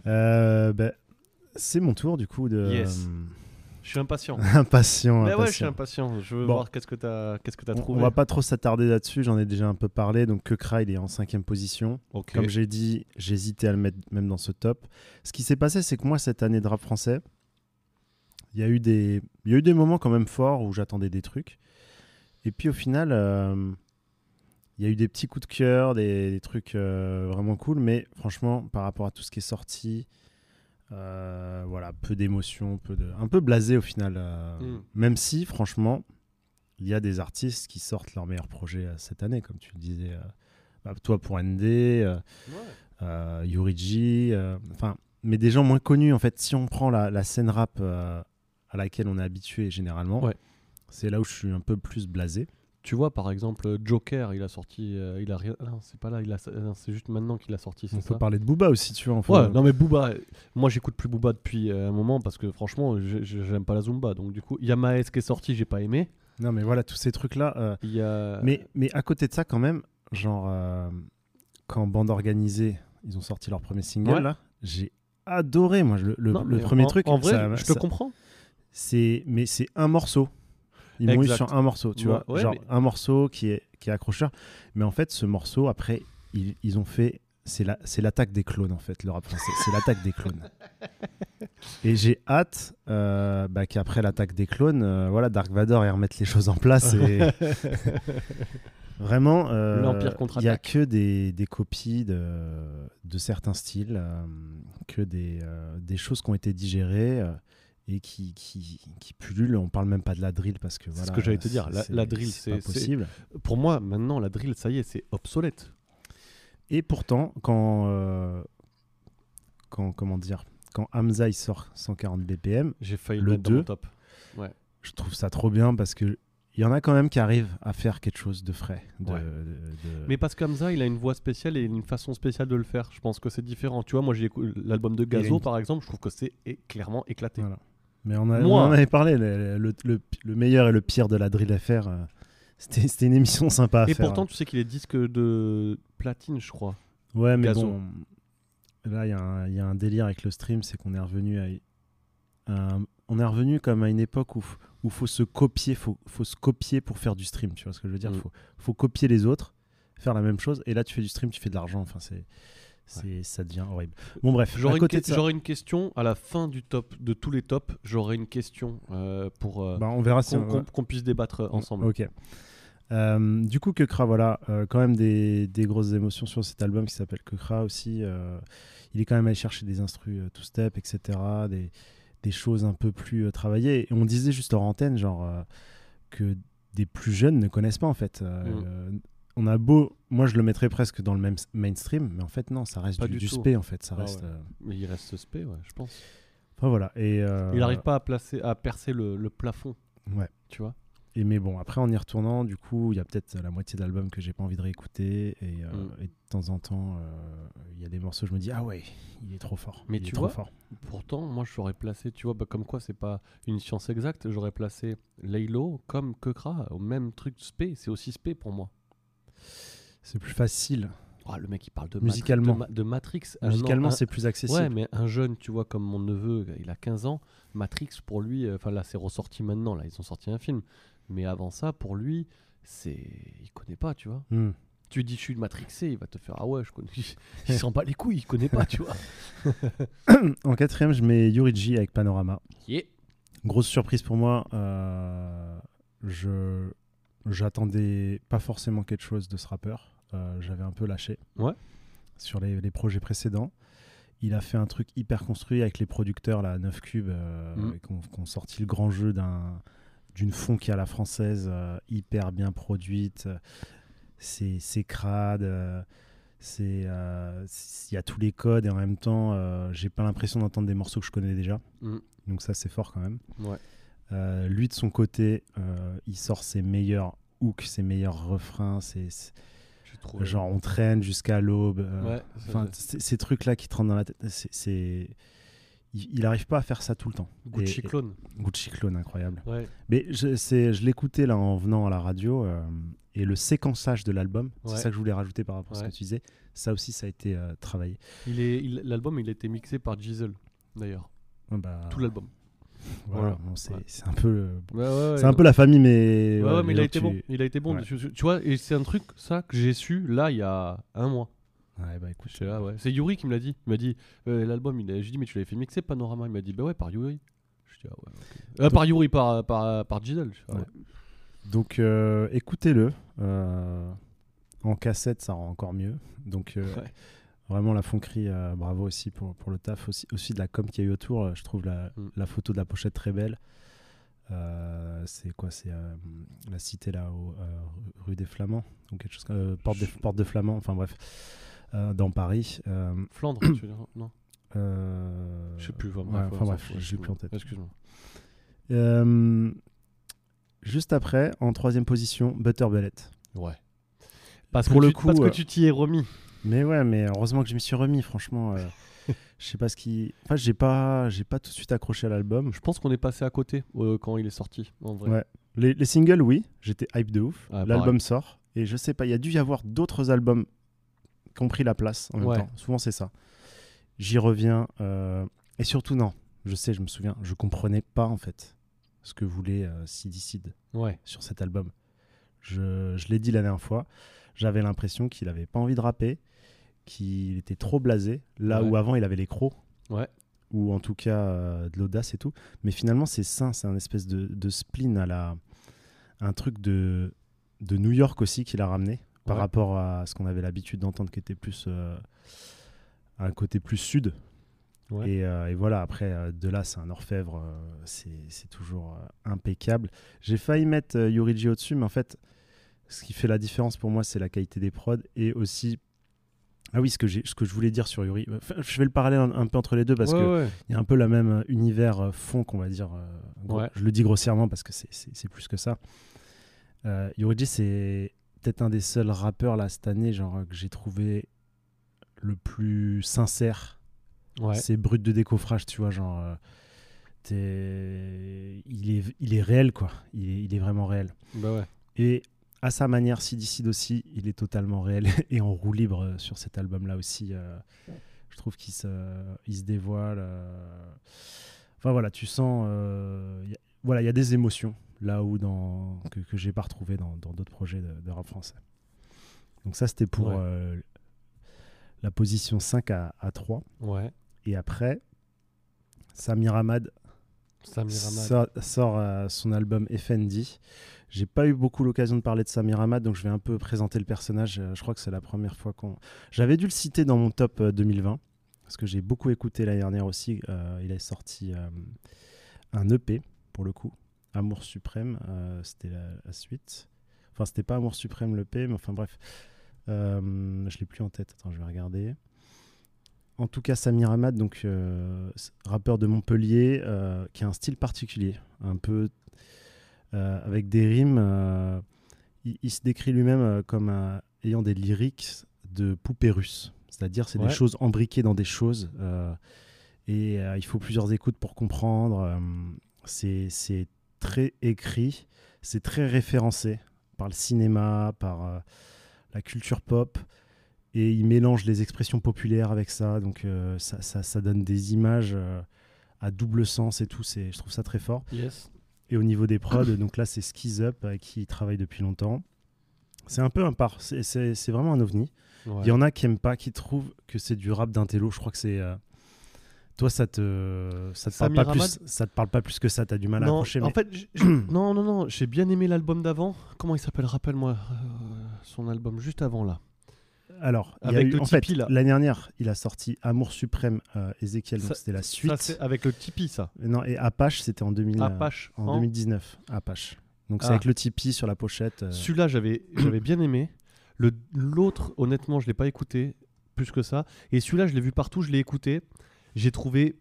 Euh, bah, c'est mon tour du coup de. Yes. Je suis impatient. (laughs) impatient. Mais ouais, je suis impatient. Je veux Bon. voir qu'est-ce que t'as, qu'est-ce que On- trouvé. On va pas trop s'attarder là-dessus, j'en ai déjà un peu parlé. Donc, que Cry, il est en cinquième position. Ok. Comme j'ai dit, j'hésitais à le mettre même dans ce top. Ce qui s'est passé, c'est que moi, cette année de rap français, il y, a eu des... il y a eu des moments quand même forts où j'attendais des trucs. Et puis au final, euh, il y a eu des petits coups de cœur, des, des trucs euh, vraiment cool. Mais franchement, par rapport à tout ce qui est sorti, euh, voilà, peu d'émotions, peu de... un peu blasé au final. Mm. Même si, franchement, il y a des artistes qui sortent leur meilleur projet euh, cette année, comme tu le disais. bah, toi pour ND, Ouais. Yuriji, enfin, mais des gens moins connus en fait. Si on prend la, la scène rap euh, à laquelle on est habitué généralement, Ouais. c'est là où je suis un peu plus blasé. Tu vois, par exemple, Joker, il a sorti, euh, il a rien. Non, c'est pas là, il a, non, c'est juste maintenant qu'il a sorti, On peut ça. parler de Booba aussi, tu vois. enfin, Ouais, non mais Booba, euh, moi j'écoute plus Booba depuis euh, un moment parce que franchement, j'aime pas la Zumba. Donc du coup, il y a Maes qui est sorti, j'ai pas aimé. non, mais voilà, tous ces trucs-là. euh, y a. mais, mais à côté de ça, quand même, genre, euh, quand Bande Organisée, ils ont sorti leur premier single, Ouais. là, j'ai adoré, moi, le, le- Non, le mais premier en- truc. En vrai, ça- je te comprends. C'est mais c'est un morceau. Ils m'ont eu sur un morceau tu Ouais, vois. ouais, genre mais- un morceau qui est qui est accrocheur. Mais en fait ce morceau après ils, ils ont fait c'est la c'est l'attaque des clones en fait le rap français. C'est l'attaque des clones. Et j'ai hâte euh, bah, qu'après l'attaque des clones euh, voilà Dark Vador et remettre les choses en place et (laughs) vraiment euh, il y a que des, des copies de, de certains styles que des, des choses qui ont été digérées et qui, qui, qui pullulent. On parle même pas de la drill parce que C'est ce voilà, que j'allais te dire. La- la drill, c'est possible. Pour moi, maintenant, la drill, ça y est, c'est obsolète. Et pourtant, quand, euh, quand comment dire, quand Hamza il sort 140 BPM, J'ai failli Le le mettre dans deux. mon top. je trouve ça trop bien parce que il y en a quand même qui arrivent à faire quelque chose de frais. De, Ouais. de- de- Mais parce qu'Hamza, il a une voix spéciale et une façon spéciale de le faire. Je pense que c'est différent. Tu vois, moi, j'ai l'album de Gazo, une- par exemple, je trouve que c'est clairement éclaté. Voilà. Mais on, a- Moi- on en avait parlé, le, le- le- le meilleur et le pire de la drill FR. euh, C'était une émission sympa à Et faire. pourtant, tu sais qu'il est disque de platine, je crois. Ouais, mais Gazo. bon, là, il y, a un- il y a un délire avec le stream, c'est qu'on est revenu à, on est revenu comme à une époque où où faut se copier, faut, faut se copier pour faire du stream. Tu vois ce que je veux dire? Mm. faut, faut copier les autres, faire la même chose, et là tu fais du stream, tu fais de l'argent. Enfin, c'est C'est, ça devient horrible. Bon bref, J'aurais une, que- ça, question à la fin du top, de tous les tops. J'aurais une question euh, pour euh, bah, on verra si qu'on on- qu'on- qu'on puisse débattre euh, ensemble. Ok. Euh, du coup, Kekra, voilà, quand même des, des grosses émotions sur cet album qui s'appelle Kekra aussi. il est quand même allé chercher des instrus two-step, etc., des, des choses un peu plus travaillées. Et on disait juste hors antenne, genre, que des plus jeunes ne connaissent pas en fait. Mm. On a beau, moi je le mettrais presque dans le même mainstream, mais en fait non, ça reste Pas du, spé en fait, ça Ah reste. ouais. euh, Mais il reste spé, ouais, je pense. enfin, voilà. Et euh, Il n'arrive pas à, placer, à percer le, le plafond, Ouais. tu vois? Et mais bon, après en y retournant, du coup, il y a peut-être la moitié d'albums que j'ai pas envie de réécouter. Et, euh, Mm. et de temps en temps, euh, il y a des morceaux, je me dis, ah ouais, il est trop fort. Mais il tu est trop vois, fort. Pourtant, moi, j'aurais placé, tu vois, bah, comme quoi c'est pas une science exacte, j'aurais placé Laylo comme Kekra, au même truc spé, c'est aussi spé pour moi. C'est plus facile. Ah, le mec, il parle de, Musicalement. Matri- de, Ma- de Matrix. Musicalement, un- c'est plus accessible. Ouais, mais un jeune, tu vois, comme mon neveu, il a 15 ans, Matrix, pour lui, euh, enfin là, c'est ressorti maintenant, là, ils ont sorti un film. Mais avant ça, pour lui, c'est. Il connaît pas, tu vois. Hmm. Tu lui dis, je suis Matrixé, il va te faire, ah ouais, je connais. (laughs) Il s'en bat les couilles, il connaît pas, tu vois. (coughs) en quatrième, je mets Yuriji avec Panorama. Yeah. Grosse surprise pour moi. euh, je j'attendais pas forcément quelque chose de ce rappeur. Euh, J'avais un peu lâché. Ouais. Sur les, les projets précédents. Il a fait un truc hyper construit avec les producteurs, là, 9 Cubes, euh, Mhm. qui ont sorti le grand jeu d'un d'une funk à la française, euh, hyper bien produite. C'est crade. euh, euh, il y a tous les codes et en même temps, euh, j'ai pas l'impression d'entendre des morceaux que je connais déjà. Mhm. Donc ça, c'est fort quand même. Ouais. Euh, lui, de son côté, euh, il sort ses meilleurs hooks, ses meilleurs refrains. Trouvé. genre on traîne jusqu'à l'aube. euh, Ouais, ces trucs-là qui te rentrent dans la tête, c'est, il, il arrive pas à faire ça tout le temps. Gucci Et- et- Clone. Gucci Clone, incroyable. Ouais. Mais je, l'écoutais là en venant à la radio et le séquençage de l'album, Ouais. c'est ça que je voulais rajouter par rapport à ce que tu disais. Ça aussi, ça a été travaillé. Il est, il- l'album, il a été mixé par Diesel, d'ailleurs. Ah bah, Tout l'album. Voilà, bon, c'est, un peu, c'est un peu la famille, mais Ouais, mais il a été que bon. tu- Il a été bon. Tu, tu vois, et c'est un truc, ça, que j'ai su là, il y a un mois. Ouais, bah écoute, là, ouais. C'est Yuri qui me l'a dit. Il m'a dit, euh, l'album, il a... j'ai dit, mais tu l'avais fait mixer Panorama. Il m'a dit, bah ouais, par Yuri. Je dis, ah ouais, ok. Euh, par Yuri, par, par, par Giselle. Ah Ouais. ouais. Donc euh, écoutez-le. euh, en cassette, ça rend encore mieux. Donc euh, Ouais. Vraiment la fonquerie, euh, bravo aussi pour, pour le taf. Aussi, aussi de la com qu'il y a eu autour. euh, Je trouve la, Mm. la photo de la pochette très belle. Euh, c'est quoi C'est euh, la cité là, au, rue des Flamands, donc quelque chose, comme- porte, des, porte de Flamands. Enfin bref, dans Paris. Flandre, (clears throat) tu veux dire Non, je sais plus. Ouais, bref, enfin, bref, j'ai plus en tête. Excuse-moi. Juste après, en troisième position, Butter Bellet. Ouais. Parce Pour que le tu- coup, Parce que tu t'y es remis. Mais ouais, mais heureusement que je m'y suis remis, franchement. euh, (laughs) je sais pas ce qui. Enfin, j'ai pas, j'ai pas tout de suite accroché à l'album. Je pense qu'on est passé à côté euh, quand il est sorti, en vrai. Ouais. Les, les singles, oui, j'étais hype de ouf. Ah, L'album sort et je sais pas, il y a dû y avoir d'autres albums qui ont pris la place en même Ouais. temps. Souvent, c'est ça. J'y reviens. euh, Et surtout, non, je sais, je me souviens, je comprenais pas en fait ce que voulait euh, Sidi Sid Ouais. sur cet album. Je, je l'ai dit la dernière fois, j'avais l'impression qu'il avait pas envie de rapper, qu'il était trop blasé, là Ouais. où avant il avait les crocs, Ouais. ou en tout cas euh, de l'audace et tout. Mais finalement, c'est sain, c'est un espèce de, de spleen à la. un truc de, de New York aussi qu'il a ramené par Ouais. rapport à ce qu'on avait l'habitude d'entendre qui était plus. euh, un côté plus sud. Ouais. Et, euh, et voilà, après, de là, c'est un orfèvre, c'est c'est toujours impeccable. J'ai failli mettre Yuriji au-dessus, mais en fait, ce qui fait la différence pour moi, c'est la qualité des prods et aussi. Ah oui, ce que, ce que je voulais dire sur Yuri. Enfin, je fais le parallèle un, un peu entre les deux parce Ouais, que ouais. il y a un peu la même euh, univers euh, fond qu'on va dire. euh, gros- Ouais. Je le dis grossièrement parce que c'est- plus que ça. Euh, Yoriji, c'est peut-être un des seuls rappeurs là cette année genre, que j'ai trouvé le plus sincère. Ouais. C'est brut de décoffrage, tu vois. Genre, euh, il, est, il est réel, quoi. Il est, il est vraiment réel. Bah ouais. Et à sa manière, Sid aussi, il est totalement réel (laughs) et en roue libre euh, sur cet album-là aussi. euh, je trouve qu'il se, il se dévoile. euh. Enfin voilà, tu sens. euh, a- voilà, il y a des émotions là où dans, que, que j'ai pas retrouvé dans d'autres projets de, de rap français. Donc ça, c'était pour Ouais. euh, la position 5 à, à 3. Ouais. Et après, Samir Hamad Samir Hamad. sort, euh, son album Effendi. J'ai pas eu beaucoup l'occasion de parler de Samir Hamad, donc je vais un peu présenter le personnage. Euh, Je crois que c'est la première fois qu'on. J'avais dû le citer dans mon top euh, 2020, parce que j'ai beaucoup écouté l'année dernière aussi. Euh, il a sorti euh, un EP, pour le coup, Amour Suprême. euh, c'était la, suite. Enfin, c'était pas Amour Suprême l'EP, mais enfin bref. Euh, je l'ai plus en tête. Attends, je vais regarder. En tout cas, Samir Hamad, donc euh, rappeur de Montpellier, euh, qui a un style particulier, un peu euh, avec des rimes. il, il se décrit lui-même comme ayant des lyrics de poupée russe, c'est-à-dire c'est Ouais. des choses embriquées dans des choses, et il faut plusieurs écoutes pour comprendre. c'est très écrit, c'est très référencé par le cinéma, par la culture pop et il mélange les expressions populaires avec ça, donc euh, ça, ça- ça donne des images euh, à double sens et tout, c'est, je trouve ça très fort. Yes. Et au niveau des prods, donc là c'est Skiz Up avec qui il travaille depuis longtemps. C'est un peu un par, c'est, vraiment un ovni. Ouais. Il y en a qui aiment pas, qui trouvent que c'est du rap d'intello. Je crois que c'est. euh, Toi, ça te, ça te parle Samir pas plus, Hamad ça te parle pas plus que ça. T'as du mal à accrocher. en mais- fait, j- j- (clears throat) non, non, non, j'ai bien aimé l'album d'avant. Comment il s'appelle? Rappelle-moi son album juste avant là. Alors, il y a Avec eu- le en fait, Tipeee, là. l'année dernière, il a sorti Amour suprême, euh, Ezekiel. Donc Ça- c'était la suite. Ça, c'est avec le Tipeee, ça. Non, et Apache, c'était en 2000. euh, Apache. En en- 2019, Apache. Donc c'est Ah. avec le Tipeee sur la pochette. euh, Celui-là, j'avais, j'avais bien aimé. Le, l'autre, honnêtement, je l'ai pas écouté plus que ça. Et celui-là, je l'ai vu partout, je l'ai écouté. J'ai trouvé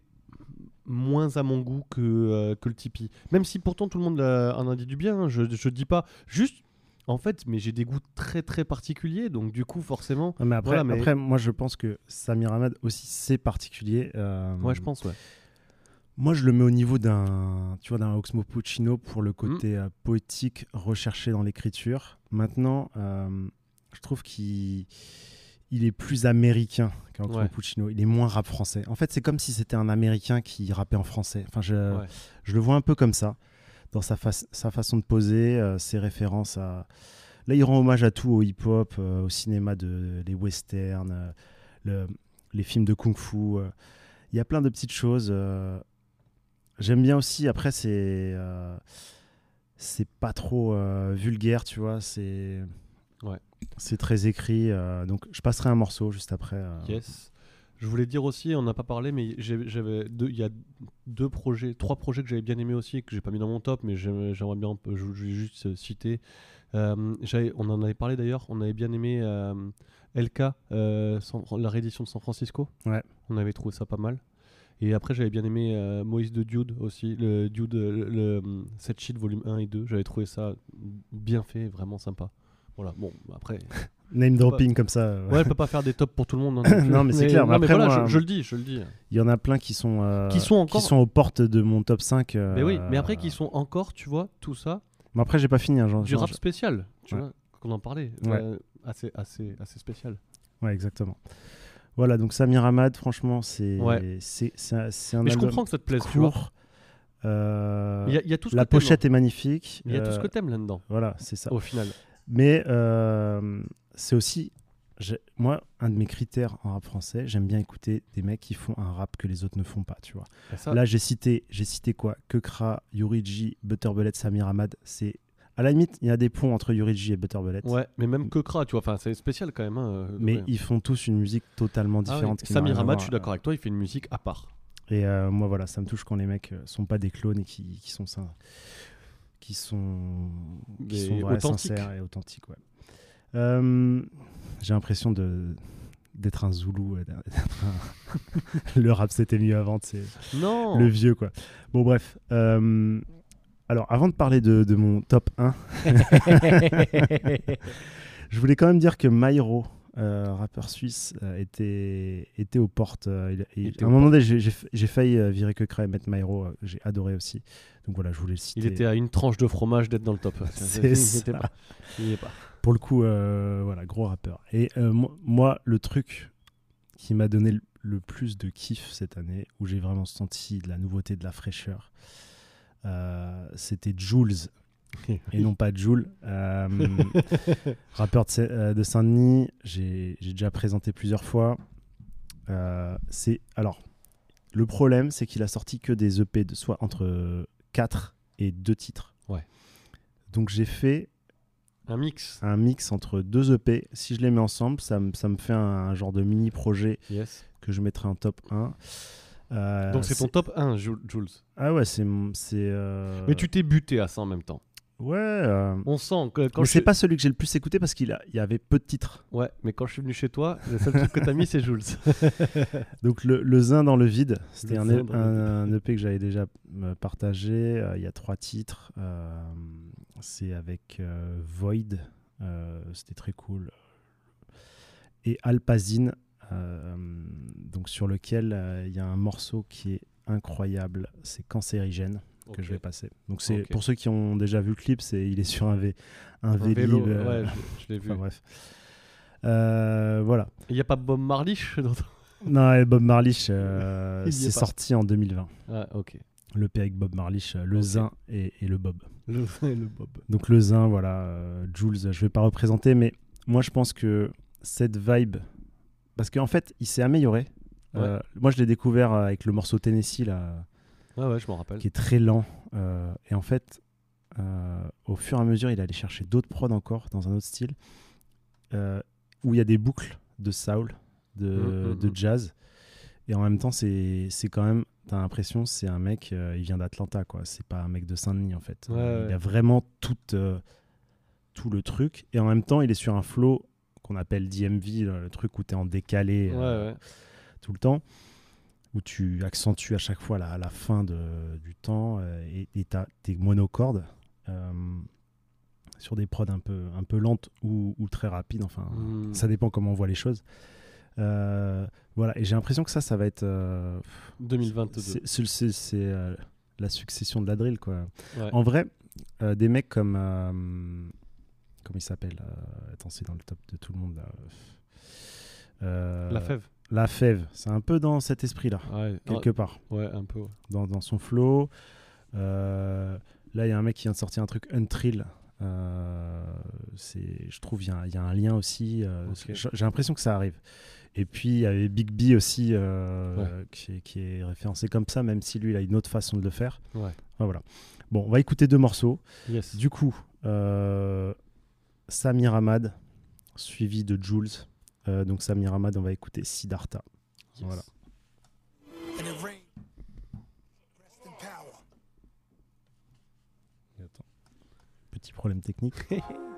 moins à mon goût que, euh, que le Tipeee. Même si pourtant tout le monde en a dit du bien, hein, je, je dis pas. Juste, en fait, mais j'ai des goûts très très particuliers, donc du coup, forcément. ouais, mais après, Voilà, mais- après, moi je pense que Samir Hamad aussi c'est particulier. euh, Ouais, je pense, ouais. Moi je le mets au niveau d'un, tu vois, d'un Oxmo Puccino pour le Mm. côté euh, poétique recherché dans l'écriture. Maintenant, euh, je trouve qu'il il est plus américain qu'un Oxmo Ouais. Puccino. Il est moins rap français. En fait, c'est comme si c'était un américain qui rappait en français. Enfin, je, Ouais. je le vois un peu comme ça, dans sa, fa- sa façon de poser, euh, ses références à. Là, il rend hommage à tout, au hip-hop, euh, au cinéma, de, les westerns, euh, le- les films de kung-fu. Il y a plein de petites choses. J'aime bien aussi, après, c'est. c'est pas trop vulgaire, tu vois. C'est. Ouais. C'est très écrit. donc, je passerai un morceau juste après. Yes. Je voulais dire aussi, on n'a pas parlé, mais j'avais il y a deux projets, trois projets que j'avais bien aimé aussi, que j'ai pas mis dans mon top, mais j'aime- j'aimerais bien, je vais juste euh, citer. Euh, on en avait parlé d'ailleurs, on avait bien aimé euh, LK, euh, San- la réédition de San Francisco. Ouais. On avait trouvé ça pas mal. Et après, j'avais bien aimé Moïse de Dude aussi, le Dude, le, le- Set Sheet volume 1 et 2. J'avais trouvé ça bien fait, vraiment sympa. Voilà, bon, après. Name dropping comme ça. euh, Ouais, elle (laughs) peut pas faire des tops pour tout le monde. hein, non, mais c'est clair, mais non, mais après, voilà, moi, je, je le dis, je le dis. Il y en a plein qui sont, euh, Qui sont encore- aux portes de mon top 5. euh, Mais oui, mais après, qui sont encore, tu vois, tout ça, Mais après, j'ai pas fini. Hein, genre, du rap spécial, tu Ouais. vois, qu'on en parlait. Ouais. euh, assez, assez, assez spécial. Ouais, exactement. Voilà, donc Samir Hamad, franchement, c'est Ouais. c'est un, Mais je comprends que ça te plaise, tu vois. court. Euh, Il y, a- il y a tout ce la pochette hein. est magnifique. Il y a tout ce euh, que t'aimes là-dedans, Voilà, c'est ça. au final. Mais euh, c'est aussi, moi, un de mes critères en rap français, j'aime bien écouter des mecs qui font un rap que les autres ne font pas, tu vois. Ça, Là, j'ai cité, j'ai cité quoi? Kekra, Yuriji, Butterbullet, Samir Hamad. C'est à la limite, il y a des ponts entre Yuriji et Butterbullet. ouais, mais même que Kra, tu vois, enfin, c'est spécial quand même. hein, Mais ouais. ils font tous une musique totalement Ah oui, différente. n'a Samir voir. je suis d'accord avec toi, il fait une musique à part. Et euh, moi, voilà, ça me touche quand les mecs euh, sont pas des clones et qui, qui sont ça, qui sont, qui sont vrais, sincères et authentiques. Ouais. Euh, J'ai l'impression de d'être un Zoulou. un- (laughs) le rap, c'était mieux avant. C'est Non le vieux, quoi. Bon, bref. euh, alors, avant de parler de, de mon top 1, (laughs) je voulais quand même dire que Myro, euh, rappeur suisse, euh, était, était aux portes. euh, il- à un moment donné, j'ai- failli euh, virer Kekra et mettre Myro. euh, j'ai adoré aussi. Donc voilà, je voulais le citer. Il était à une tranche de fromage d'être dans le top. (laughs) C'est pas. Il est pas. Pour le coup, voilà, gros rappeur. Et mo- moi, le truc qui m'a donné le, le plus de kiff cette année, où j'ai vraiment senti de la nouveauté, de la fraîcheur, c'était Jules et non pas Joule. Euh, (laughs) rappeur de, euh, de Saint-Denis, j'ai déjà présenté plusieurs fois. Euh, c'est alors le problème, c'est qu'il a sorti que des EP de soit entre 4 et 2 titres. Ouais. Donc j'ai fait Un mix. un mix entre deux EP. Si je les mets ensemble, ça, me- ça me fait un, un genre de mini projet Yes. que je mettrai en top 1. Euh, Donc c'est ton top 1, Ju- Jules. Ah ouais, c'est euh, Mais tu t'es buté à ça en même temps. Ouais. euh, On sent que quand Mais je c'est pas celui que j'ai le plus écouté parce qu'il a- il y avait peu de titres. Ouais, mais quand je suis venu chez toi, le seul truc que t'as mis, c'est Jules. (laughs) Donc le, le Zin dans le vide, c'était un, EP que j'avais déjà euh, partagé. Euh, Il y a trois titres. Euh, c'est avec Void, c'était très cool. Et Alpazine, donc sur lequel il y a un morceau qui est incroyable. C'est Cancérigène que je vais passer. Donc c'est pour ceux qui ont déjà vu le clip, c'est il est sur un, vé, un, Un vélo, euh, ouais, je, je l'ai vu. enfin, bref. Euh, voilà. Il n'y a pas Bob Marlich dans (laughs) Non, et Bob Marlich, euh, c'est sorti en 2020. Ah, ok. Le P avec Bob Marlich, euh, le. Zin et, et le Bob. Le, le Bob. Donc le Zin, voilà, Jules, je vais pas représenter, mais moi je pense que cette vibe, parce qu'en fait, il s'est amélioré. Moi, je l'ai découvert avec le morceau Tennessee, là, Ouais, ouais, je m'en rappelle. qui est très lent. euh, et en fait, euh, au fur et à mesure, il allait chercher d'autres prods encore, dans un autre style, euh, où il y a des boucles de soul, de, Mhm, de mhm. jazz. Et en même temps, c'est quand même, t'as l'impression, c'est un mec, il vient d'Atlanta, quoi. C'est pas un mec de Saint-Denis, en fait. Ouais, Euh, ouais. Il a vraiment tout, tout le truc. Et en même temps, il est sur un flow qu'on appelle DMV, le truc où t'es en décalé ouais. tout le temps, où tu accentues à chaque fois la, la fin de, du temps euh, et tes monocordes euh, sur des prods un peu, un peu lentes ou, ou très rapides, enfin, Hmm. ça dépend comment on voit les choses. Euh, voilà, et j'ai l'impression que ça, ça va être. euh, 2022. c'est- euh, la succession de la drill, quoi. Ouais. En vrai, des mecs comme. comment il s'appelle Attends, c'est dans le top de tout le monde, là. La fève. La fève, c'est un peu dans cet esprit-là, Ouais, quelque part, ah, ouais, un peu. ouais. dans, dans son flow. Euh, là, il y a un mec qui vient de sortir un truc Untrill. Euh, c'est, je trouve il y, a un- il y a un lien aussi. euh, j'ai l'impression que ça arrive. Et puis il y avait Big B aussi euh, qui, est, qui est référencé comme ça, même si lui il a une autre façon de le faire. Ouais. Enfin, voilà. Bon, on va écouter deux morceaux. Yes. Du coup, Samir Ahmad, suivi de Jules. Euh, donc Samir Ahmad, on va écouter Siddhartha. Yes. Voilà. Attends. Petit problème technique. (laughs)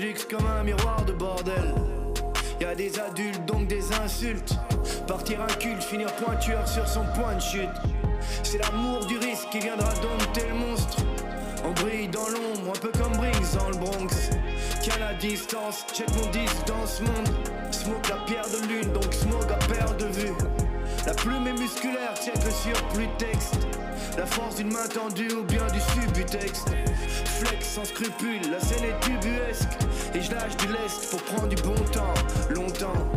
luxe comme un miroir de bordel. Y a des adultes, donc des insultes. Partir un culte, finir pointure sur son point de chute. C'est l'amour du risque qui viendra dompter le monstre. On brille dans l'ombre, un peu comme Briggs dans le Bronx. Qu'à la distance, jette mon disque dans ce monde. Smoke la pierre de lune, donc smoke à perte de vue. La plume est musculaire, check le surplus de texte. La force d'une main tendue ou bien du subtexte. Flex sans scrupule, la scène est tubuesque. Et je lâche du lest pour prendre du bon temps, longtemps.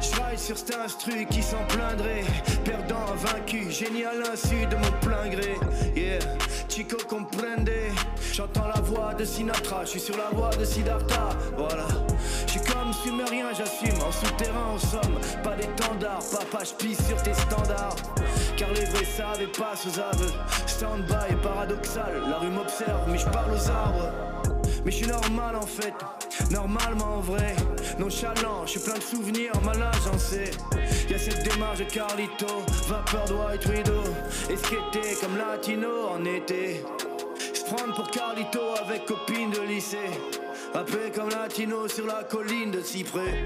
Je ride sur cet instru qui s'en plaindrait. Perdant, vaincu, génie à l'insu de mon plein gré. Yeah, Chico comprende. J'entends la voix de Sinatra, je suis sur la voie de Siddhartha. Voilà, je suis comme sumérien, j'assume. En souterrain, en somme, pas d'étendard. Papa, je pisse sur tes standards. Car les vrais savent et passent aux aveux. Stand-by, paradoxal, la rue m'observe, mais je parle aux arbres. Mais je suis normal en fait, normalement en vrai. Nonchalant, je suis plein de souvenirs, j'en sais. Y'a cette démarche de Carlito, vapeur de White Widow. Skater comme latino en été. Se prendre pour Carlito avec copine de lycée. Happé comme latino sur la colline de cyprès.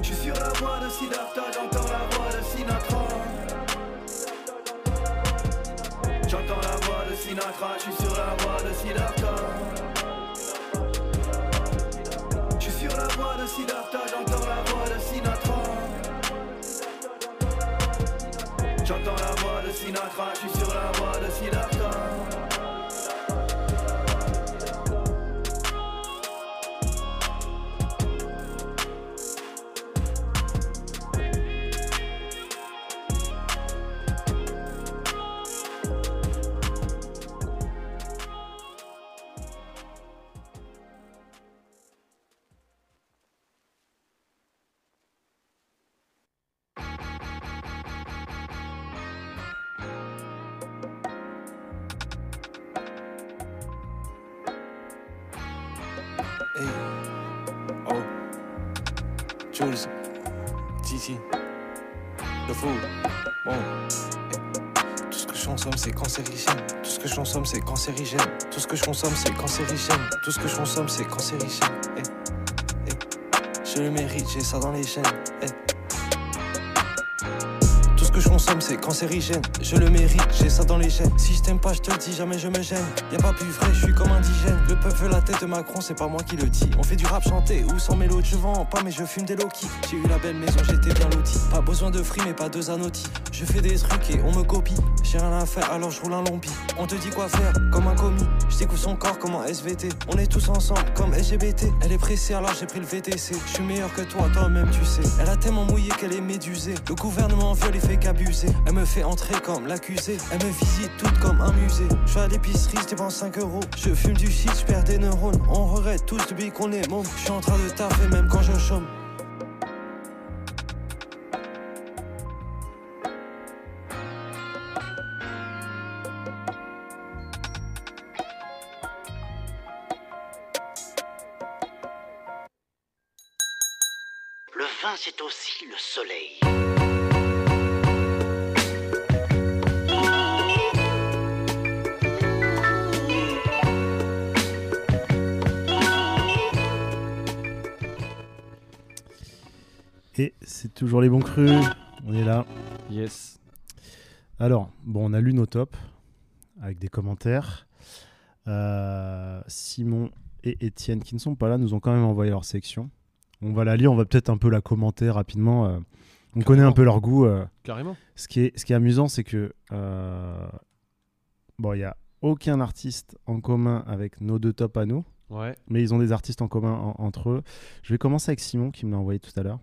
Je suis sur la voie de Siddhartha, j'entends la voix de Sinatra. J'entends la voix de Sinatra, je suis sur la voie de Siddhartha. Je sur la voie de Siddhartha, j'entends J'entends la voix de Sinatra, je suis sur la voix de Siddhartha. C'est cancérigène. Tout ce que je consomme, c'est cancérigène. Tout ce que je consomme, c'est cancérigène. Tout ce que je consomme, c'est cancérigène. Hey. Hey. Je le mérite, j'ai ça dans les gènes. Hey. Tout ce que je consomme, c'est cancérigène. Je le mérite, j'ai ça dans les gènes. Si je t'aime pas, je te le dis, jamais je me gêne. Y a pas plus vrai, je suis comme indigène. Le peuple veut la tête de Macron, c'est pas moi qui le dis. On fait du rap chanté ou sans mélodie. Je vends pas, mais je fume des low-key. J'ai eu la belle maison, j'étais bien loti. Pas besoin de free, mais pas de zanotti. Je fais des trucs et on me copie. J'ai rien à faire, alors je roule un lompi. On te dit quoi faire, comme un commis. Je découvre son corps comme un SVT. On est tous ensemble, comme LGBT. Elle est pressée, alors j'ai pris le VTC. Je suis meilleur que toi, toi-même tu sais. Elle a tellement mouillé qu'elle est médusée. Le gouvernement viole et fait qu'abuser. Elle me fait entrer comme l'accusé. Elle me visite toute comme un musée. Je suis à l'épicerie, je dépense 5 euros. Je fume du shit, je perds des neurones. On regrette tous depuis qu'on est môme. Je suis en train de taffer même quand je chôme. C'est aussi le soleil. Et c'est toujours les bons crus. On est là. Yes. Alors, bon, on a lu nos tops avec des commentaires. Euh, Simon et Étienne, qui ne sont pas là, nous ont quand même envoyé leur section. On va la lire, on va peut-être un peu la commenter rapidement. euh. on connaît un peu leur goût. euh. Carrément. Ce qui est, ce qui est amusant, c'est que euh, bon, il y a aucun artiste en commun avec nos deux tops à nous, Ouais. mais ils ont des artistes en commun en- entre eux. Je vais commencer avec Simon qui me l'a envoyé tout à l'heure.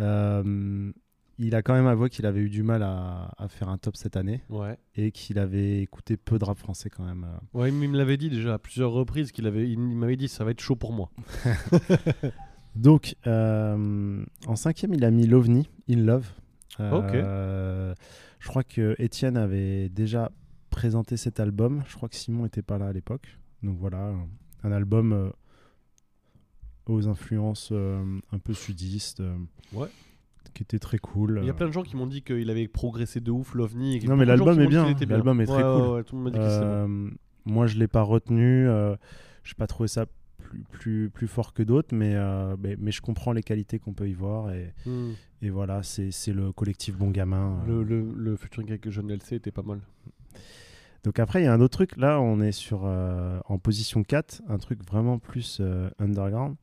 Euh, il a quand même avoué qu'il avait eu du mal à, à faire un top cette année Ouais. et qu'il avait écouté peu de rap français quand même. Ouais, il me l'avait dit déjà à plusieurs reprises qu'il avait, il m'avait dit ça va être chaud pour moi. (laughs) Donc, euh, en cinquième, il a mis l'OVNI, In Love. Euh, Je crois que Étienne avait déjà présenté cet album. Je crois que Simon n'était pas là à l'époque. Donc voilà, un, un album euh, aux influences un peu sudistes. Ouais. Qui était très cool. Il y a plein de gens qui m'ont dit qu'il avait progressé de ouf l'OVNI. Non, mais l'album est bien, l'album est très Ouais, cool. ouais, ouais, tout le monde m'a dit que c'était bon. Moi, je l'ai pas retenu. Euh, j'ai pas trouvé ça plus, plus, plus fort que d'autres, mais, euh, mais, mais je comprends les qualités qu'on peut y voir. Et, Hmm. et voilà, c'est le collectif Bon Gamin. euh. Le, le, le featuring avec Jeune LC était pas mal. Donc après, il y a un autre truc. Là, on est sur euh, en position 4, un truc vraiment plus euh, underground.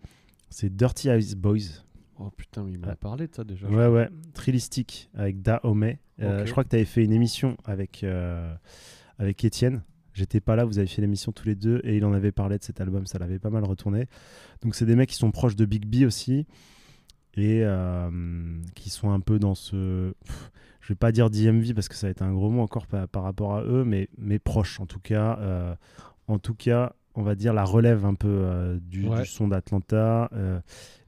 C'est Dirty Eyes Boys. Oh putain, mais il m'a Ouais. parlé de ça déjà. Ouais, ouais. Trilistique avec Da Ok. Je crois que tu avais fait une émission avec, avec Étienne. J'étais pas là, vous avez fait l'émission tous les deux et il en avait parlé de cet album, ça l'avait pas mal retourné. Donc c'est des mecs qui sont proches de Big B aussi et euh, qui sont un peu dans ce... je vais pas dire DMV parce que ça va être un gros mot encore par, par rapport à eux, mais, mais proches en tout cas. euh, en tout cas, on va dire la relève un peu euh, du, Ouais. du son d'Atlanta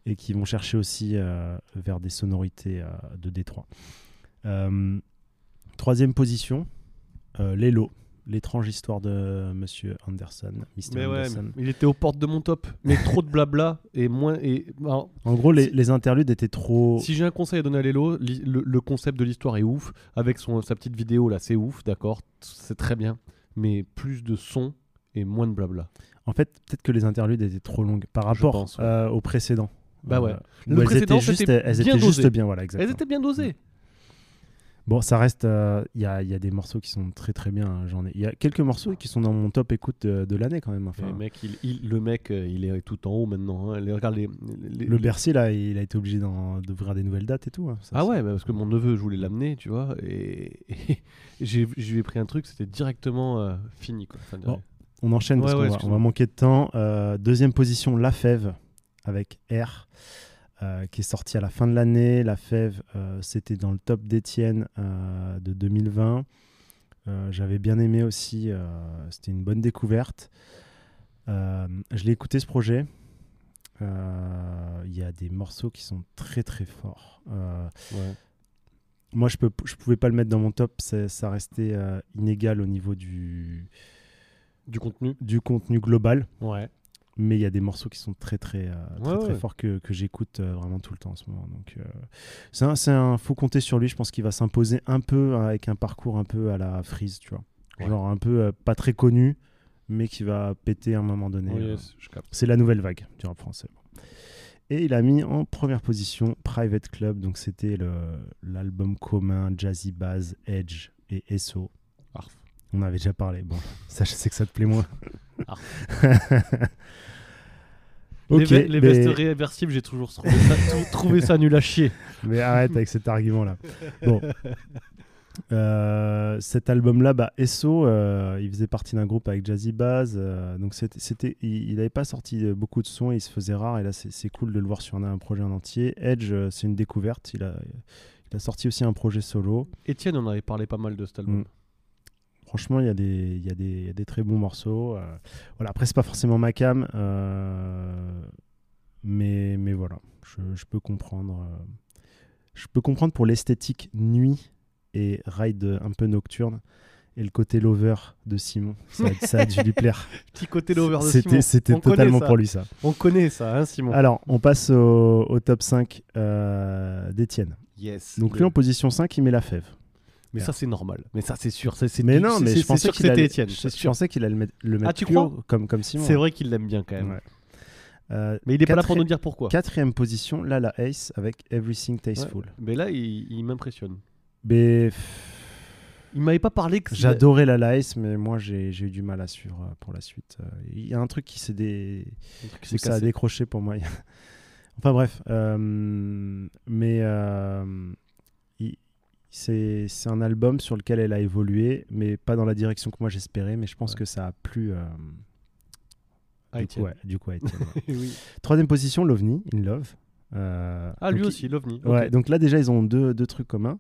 et qui vont chercher aussi vers des sonorités de Détroit. Troisième position, euh, Lelo, l'étrange histoire de Monsieur Anderson, Mr. Mais ouais, Anderson. il était aux portes de mon top. Mais trop de blabla et moins. Et, alors, En gros, les, les interludes étaient trop. Si j'ai un conseil à donner à Lelo, li- le, le concept de l'histoire est ouf. Avec son, sa petite vidéo là, c'est ouf, d'accord C'est très bien. Mais plus de son et moins de blabla. En fait, peut-être que les interludes étaient trop longues par rapport pense, ouais. euh, au précédent. Bah ouais. Euh, Le elles précédent, étaient juste, elles bien étaient juste bien, voilà, exactement. Elles étaient bien dosées. Bon, ça reste. euh, Il y, a, il y a des morceaux qui sont très très bien. hein, J'en ai. Il y a quelques morceaux qui sont dans mon top écoute de, de l'année quand même. Enfin, Le mec, il, il- le mec, euh, il est tout en haut maintenant. hein. Les- Regarde les. les- le Bercy là, il a été obligé d'ouvrir des nouvelles dates et tout. hein. Ça, Ah ouais, bah parce que mon neveu, je voulais l'amener, tu vois, et, (laughs) et j'ai, je lui ai pris un truc, c'était directement euh, fini, quoi. Enfin, Bon, On enchaîne parce Ouais, qu'on ouais, va- manquer de temps. Euh, deuxième position, La Fève avec R. euh, qui est sorti à la fin de l'année. La Fève, euh, c'était dans le top d'Étienne euh, de 2020. Euh, J'avais bien aimé aussi. c'était une bonne découverte. Je l'ai écouté ce projet. Il y a des morceaux qui sont très très forts. Ouais. moi, je peux, je pouvais pas le mettre dans mon top. Ça restait inégal au niveau du, Du contenu. du contenu global. Ouais. Mais il y a des morceaux qui sont très très, euh, très, Ouais, très ouais. forts que, que j'écoute euh, vraiment tout le temps en ce moment. Donc, euh, c'est un, c'est un- faut compter sur lui. Je pense qu'il va s'imposer un peu hein, avec un parcours un peu à la Freeze, tu vois. Ouais. Genre un peu pas très connu, mais qui va péter à un moment donné. Yes, capte. C'est la nouvelle vague du rap français. Et il a mis en première position Private Club, donc c'était le- l'album commun Jazzy Bass, Edge et SO. On avait déjà parlé. Bon, ça, je sais que ça te plaît moins. Ah. (laughs) ok, les, les mais, vestes réversibles, j'ai toujours trouvé ça, (laughs) trouvé ça nul à chier. mais arrête avec cet argument-là. Bon. Euh, cet album-là, bah, SO, euh, il faisait partie d'un groupe avec Jazzy Bass. euh, donc c'était, il n'avait pas sorti beaucoup de sons, il se faisait rare. Et là, c'est, cool de le voir sur un, un projet en entier. Edge, c'est une découverte. Il a, il a sorti aussi un projet solo. Étienne, on avait parlé pas mal de cet album. Mm. Franchement, il y, a des- y, y a très bons morceaux. euh, voilà. Après, c'est pas forcément ma cam, euh, mais, mais voilà, je, je peux comprendre. euh, je peux comprendre pour l'esthétique nuit et ride un peu nocturne et le côté lover de Simon. Ça, (laughs) ça a dû lui plaire. Petit côté lover de Simon. c'était totalement pour lui ça. On connaît ça, hein, Simon Alors, on passe au, au top 5 euh, d'Étienne. Yes. Donc, lui, en position 5, il met la fève. Mais ça, c'est normal. Mais ça, c'est sûr. Mais non, mais je pensais qu'il c'était allait, Étienne. je, pensais qu'il allait le mettre, mettre tu plus crois haut, comme, comme Simon. C'est vrai qu'il l'aime bien quand même. Ouais. Euh, Mais il est pas là pour quatri- nous dire pourquoi. Quatrième position, là, la Ace avec Everything Tasteful. Mais là, il, il m'impressionne. Mais Il m'avait pas parlé que j'adorais la la Ace, mais moi, j'ai eu du mal à suivre euh, pour la suite. Euh, Il y a un truc qui s'est dé... ça a décroché pour moi. (laughs) enfin bref, euh, mais euh, c'est un album sur lequel elle a évolué, mais pas dans la direction que moi j'espérais. Mais je pense Ouais. que ça a plu. euh, du, coup, ouais, du coup, à Étienne, ouais. (laughs) oui. Troisième position, l'OVNI, In Love. Euh, Ah, lui aussi, l'OVNI. Ouais, donc là déjà ils ont deux, deux trucs communs.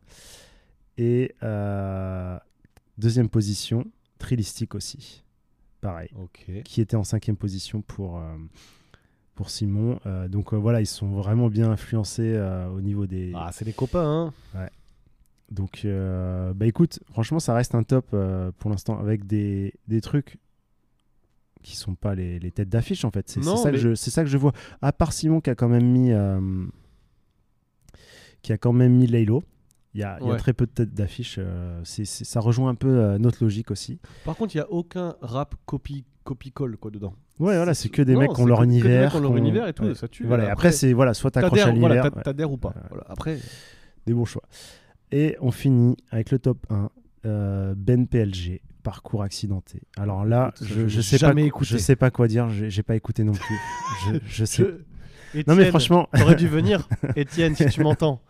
Et euh, deuxième position, Trilistic aussi. Pareil. Qui était en cinquième position pour, pour Simon. Euh, donc euh, voilà, ils sont vraiment bien influencés euh, au niveau des. Ah, c'est des copains, hein. Donc euh, bah écoute, franchement ça reste un top euh, pour l'instant avec des, des trucs qui sont pas les, les têtes d'affiche en fait. C'est ça, que mais- ça que je vois. À part Simon qui a quand même mis euh, qui a quand même mis Laylo. Il y a, il y a Ouais. très peu de têtes d'affiche. euh, ça rejoint un peu notre logique aussi. Par contre, il y a aucun rap copie copie colle quoi dedans. Ouais, voilà, c'est que des Non, mecs qui ont leur que- univers. qui ont leur univers et tout, ouais. ça tue. Voilà, et Après, après, c'est voilà, soit t'accroches à l'univers. voilà, t'a- ouais. t'adhères ou pas. Ouais. Voilà. Après, Des bons choix. Et on finit avec le top 1, euh, Ben PLG, parcours accidenté. Alors là, je, je je sais pas, jamais quoi- écouté. je sais pas quoi dire, j'ai pas écouté non plus. je, (laughs) je sais. je- Non mais franchement, t'aurais dû venir. (laughs) Étienne, si tu m'entends,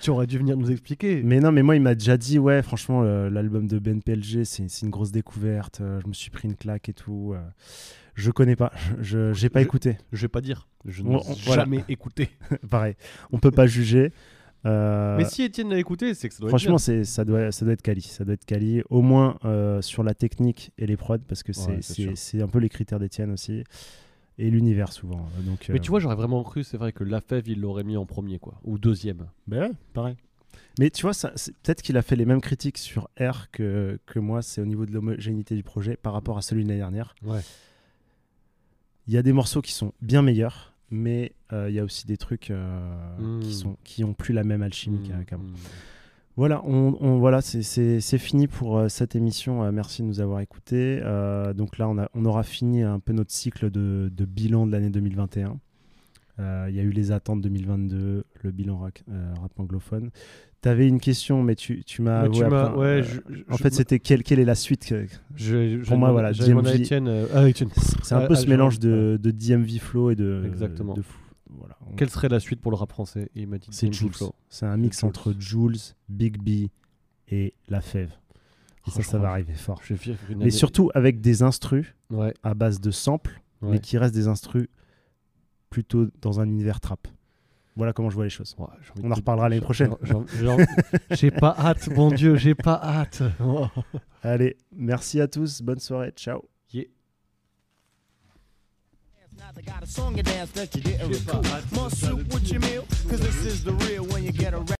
tu aurais dû venir nous expliquer. mais non mais moi il m'a déjà dit ouais franchement l'album de Ben PLG c'est c'est une grosse découverte. euh, je me suis pris une claque et tout. euh, je connais pas, je j'ai pas Je- écouté. Je vais pas dire. Je n'ai on- voilà. jamais écouté. (laughs) Pareil, on peut pas juger. Euh, Mais si Étienne l'a écouté, c'est que ça doit Franchement, être c'est ça doit ça doit être quali, ça doit être quali, au moins euh, sur la technique et les prods parce que c'est Ouais, c'est c'est sûr. c'est un peu les critères d'Etienne aussi et l'univers souvent. Donc. Mais euh, tu vois, j'aurais vraiment cru, c'est vrai que la fève, il l'aurait mis en premier, quoi. Ou deuxième. ben ouais, pareil. Mais tu vois, ça, c'est- peut-être qu'il a fait les mêmes critiques sur R que, que moi, c'est au niveau de l'homogénéité du projet par rapport à celui de l'année dernière. Ouais. Il y a des morceaux qui sont bien meilleurs, mais euh, il y a aussi des trucs euh, qui sont qui ont plus la même alchimie Mmh, qu'a- qu'avant. mmh. Voilà, on, on- voilà c'est- fini pour euh, cette émission. Euh, merci de nous avoir écoutés. Euh, donc là, on, a, on aura fini un peu notre cycle de, de bilan de l'année 2021. Euh, Il y a eu les attentes 2022, le bilan rap, rap anglophone. Tu avais une question, mais tu, tu m'as ouais, en fait, c'était quelle, quelle est la suite je Pour moi, voilà, DMV. Euh, ah. C'est un Ah, peu ah, ce mélange de, de DMV Flow et de. Exactement. de fou- voilà. On- Quelle serait la suite pour le rap français il m'a dit C'est Jules. C'est un mix Jules. entre Jules, Big B et La Fève. Et ça, Oh, ça va arriver fort. Je Mais surtout avec des instrus Ouais, à base de samples, mais qui restent des instrus plutôt dans un univers trap. Voilà comment je vois les choses. Ouais, j'ai envie On en reparlera l'année prochaine. j'ai- pas hâte, mon Dieu, j'ai pas hâte. Oh. Allez, merci à tous, bonne soirée, ciao. Yeah. I got a song and dance that you didn't recoup. Must suit with your meal, cause this is the real when you get a